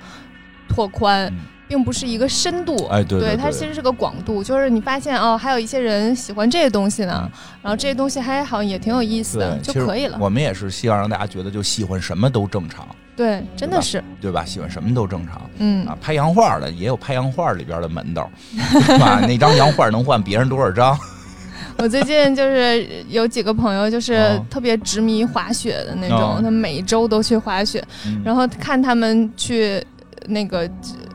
拓宽。并不是一个深度，哎，对，对，它其实是个广度，就是你发现哦，还有一些人喜欢这些东西呢，然后这些东西还好像也挺有意思的，就可以了。我们也是希望让大家觉得，就喜欢什么都正常，对，真的是，对吧？喜欢什么都正常，嗯。啊，拍洋画的也有拍洋画里边的门道，对吧？那张洋画能换别人多少张？我最近就是有几个朋友，就是特别执迷滑雪的那种，他每周都去滑雪，然后看他们去那个。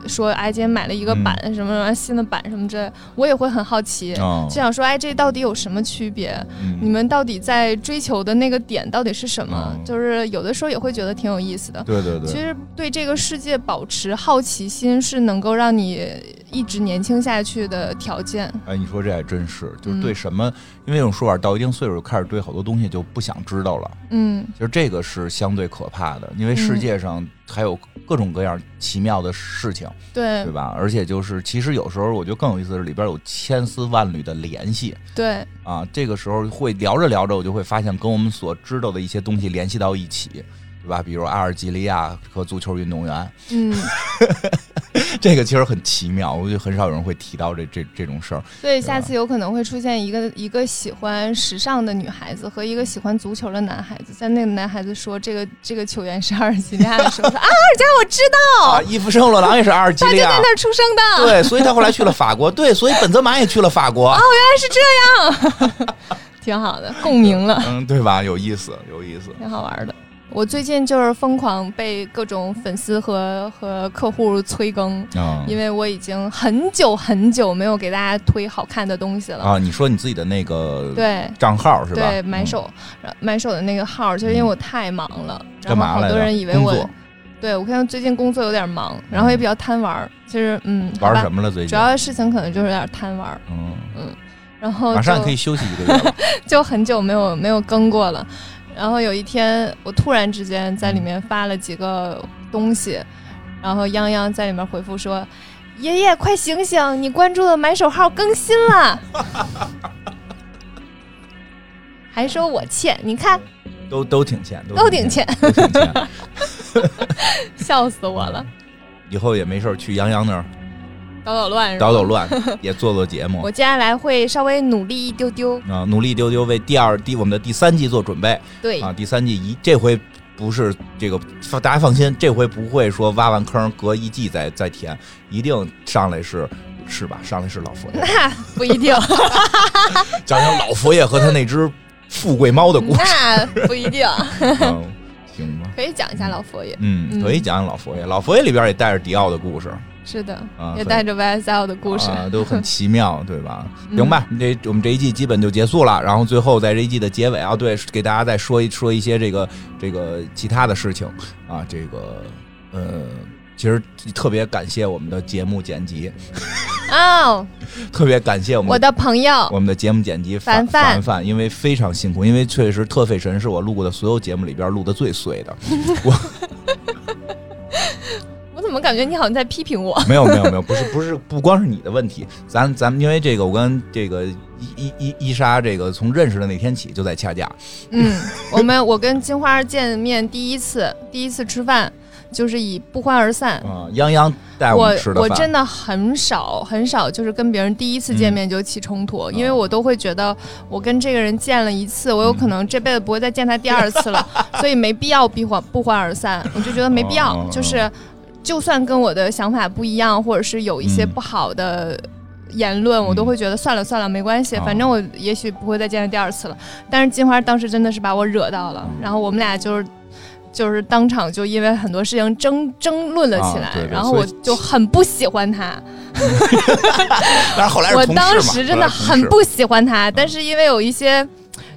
说，哎，今天买了一个版什么什么新的版什么之类，我也会很好奇，就想说，哎，这到底有什么区别？你们到底在追求的那个点到底是什么？就是有的时候也会觉得挺有意思的。对对对，其实对这个世界保持好奇心是能够让你一直年轻下去的条件。哎，你说这还真是，就是对什么，因为这种说法，到一定岁数开始对好多东西就不想知道了。嗯，其实这个是相对可怕的，因为世界上还有各种各样奇妙的事情，对对吧？而且就是，其实有时候我觉得更有意思的是，里边有千丝万缕的联系。对啊，这个时候会聊着聊着，我就会发现跟我们所知道的一些东西联系到一起。对吧？比如阿尔及利亚和足球运动员，嗯，这个其实很奇妙，我觉得很少有人会提到这这这种事儿。所以下次有可能会出现一个一个喜欢时尚的女孩子和一个喜欢足球的男孩子，在那个男孩子说这个这个球员是阿尔及利亚的时候，说啊，阿尔加我知道，啊，伊夫圣洛朗也是阿尔及利亚，他就在那儿出生的，对，所以他后来去了法国，对，所以本泽马也去了法国。哦，原来是这样，挺好的，共鸣了，嗯，对吧？有意思，有意思，挺好玩的。我最近就是疯狂被各种粉丝和和客户催更，因为我已经很久很久没有给大家推好看的东西了啊！你说你自己的那个对账号是吧？对，买手买手的那个号，就是因为我太忙了，然后好多人以为我对我看最近工作有点忙，然后也比较贪玩。其实嗯，玩什么了？最近主要的事情可能就是有点贪玩。嗯嗯，然后马上可以休息一个月了，就很久没有没有更过了。然后有一天，我突然之间在里面发了几个东西，然后泱泱在里面回复说：“爷爷，快醒醒！你关注的买手号更新了。”还说我欠，你看，都都挺欠，都挺欠，都挺欠，笑死我了。以后也没事去泱泱那儿。捣捣乱，捣捣乱，也做做节目。我接下来会稍微努力一丢丢啊，努力一丢丢，为第二第我们的第三季做准备。对啊，第三季一这回不是这个，大家放心，这回不会说挖完坑隔一季再再填，一定上来是是吧？上来是老佛爷，那 不一定。讲讲老佛爷和他那只富贵猫的故事，那不一定。行吗？可以讲一下老佛爷，嗯，可以讲讲老佛爷。老佛爷里边也带着迪奥的故事。是的，也带着 YSL 的故事，都很奇妙，对吧？行吧，这我们这一季基本就结束了。然后最后在这一季的结尾啊，对，给大家再说一说一些这个这个其他的事情啊，这个呃，其实特别感谢我们的节目剪辑哦，特别感谢我们我的朋友，我们的节目剪辑凡凡凡，因为非常辛苦，因为确实特费神是我录过的所有节目里边录的最碎的，我。怎么感觉你好像在批评我？没有没有没有，不是不是不光是你的问题，咱咱们因为这个，我跟这个伊伊伊伊莎这个从认识的那天起就在掐架。嗯，我们我跟金花见面第一次第一次吃饭就是以不欢而散。啊，泱泱带我吃的我真的很少很少就是跟别人第一次见面就起冲突，因为我都会觉得我跟这个人见了一次，我有可能这辈子不会再见他第二次了，所以没必要不欢不欢而散。我就觉得没必要，就是。就算跟我的想法不一样，或者是有一些不好的言论，我都会觉得算了算了，没关系，反正我也许不会再见他第二次了。但是金花当时真的是把我惹到了，然后我们俩就是就是当场就因为很多事情争争论了起来，然后我就很不喜欢他。但是后来我当时真的很不喜欢他，但是因为有一些。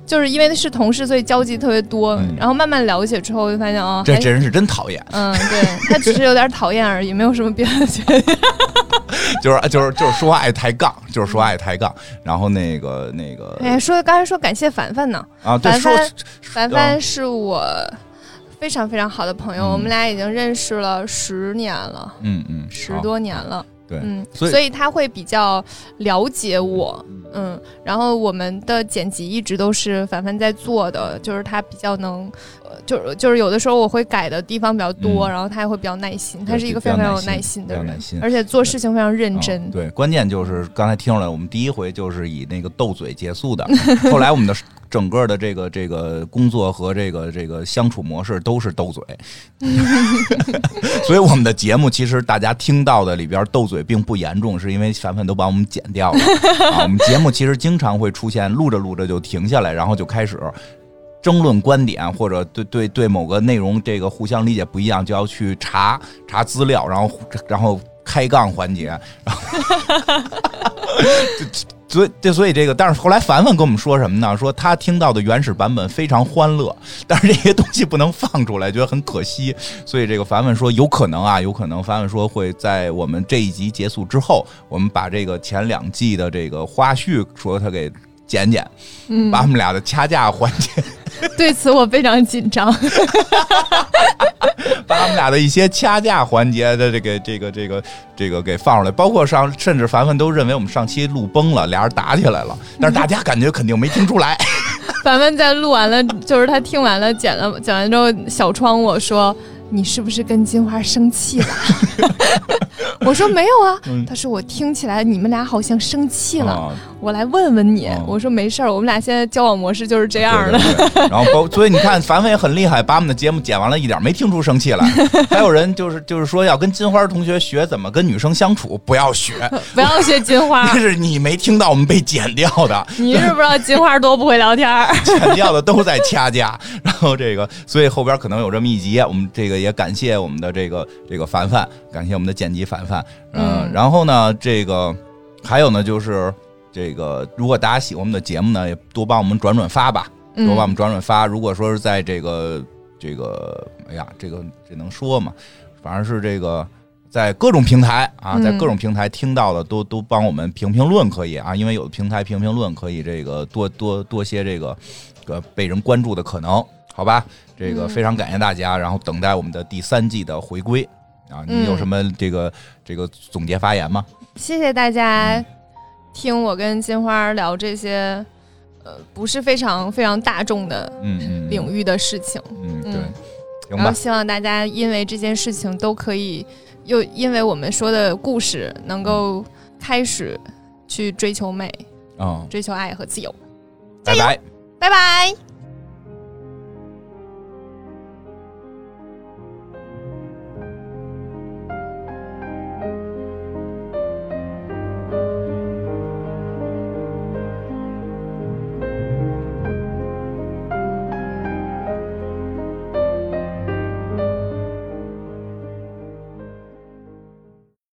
就是因为是同事，所以交集特别多。然后慢慢了解之后，就发现哦，这这人是真讨厌。嗯，对他只是有点讨厌而已，没有什么别的缺点。就是就是就是说话爱抬杠，就是说话爱抬杠。然后那个那个，哎，说刚才说感谢凡凡呢。啊，凡凡，凡凡是我非常非常好的朋友，我们俩已经认识了十年了。嗯嗯，十多年了。对，嗯，所以他会比较了解我。嗯，然后我们的剪辑一直都是凡凡在做的，就是他比较能，呃，就是就是有的时候我会改的地方比较多，然后他也会比较耐心，他是一个非常非常有耐心的人，而且做事情非常认真。对，关键就是刚才听出来，我们第一回就是以那个斗嘴结束的，后来我们的整个的这个这个工作和这个这个相处模式都是斗嘴，所以我们的节目其实大家听到的里边斗嘴并不严重，是因为凡凡都把我们剪掉了 啊，我们节目。其实经常会出现录着录着就停下来，然后就开始争论观点，或者对对对某个内容这个互相理解不一样，就要去查查资料，然后然后。开杠环节，然后。所以，这所以这个，但是后来凡凡跟我们说什么呢？说他听到的原始版本非常欢乐，但是这些东西不能放出来，觉得很可惜。所以这个凡凡说，有可能啊，有可能凡凡说会在我们这一集结束之后，我们把这个前两季的这个花絮说他给剪剪，把我们俩的掐架环节。对此我非常紧张，把他们俩的一些掐架环节的这个这个这个这个给放出来，包括上甚至凡凡都认为我们上期录崩了，俩人打起来了，但是大家感觉肯定没听出来。凡凡在录完了，就是他听完了剪了剪完之后，小窗我说。你是不是跟金花生气了？我说没有啊。他说我听起来你们俩好像生气了。我来问问你。我说没事儿，我们俩现在交往模式就是这样的。然后包，所以你看，凡凡也很厉害，把我们的节目剪完了，一点没听出生气来。还有人就是就是说要跟金花同学学怎么跟女生相处，不要学，不要学金花。那是你没听到我们被剪掉的。你是不知道金花多不会聊天儿。剪掉的都在掐架。然后这个，所以后边可能有这么一集，我们这个。也感谢我们的这个这个凡凡，感谢我们的剪辑凡凡，嗯，然后呢，这个还有呢，就是这个，如果大家喜欢我们的节目呢，也多帮我们转转发吧，多帮我们转转发。如果说是在这个这个，哎呀，这个这能说吗？反正是这个在各种平台啊，在各种平台听到的，都都帮我们评评论可以啊，因为有的平台评评论可以这个多多多些这个个被人关注的可能。好吧，这个非常感谢大家，然后等待我们的第三季的回归啊！你有什么这个这个总结发言吗？谢谢大家听我跟金花聊这些呃不是非常非常大众的嗯领域的事情。嗯对，然后希望大家因为这件事情都可以又因为我们说的故事能够开始去追求美啊，追求爱和自由，拜拜。拜拜。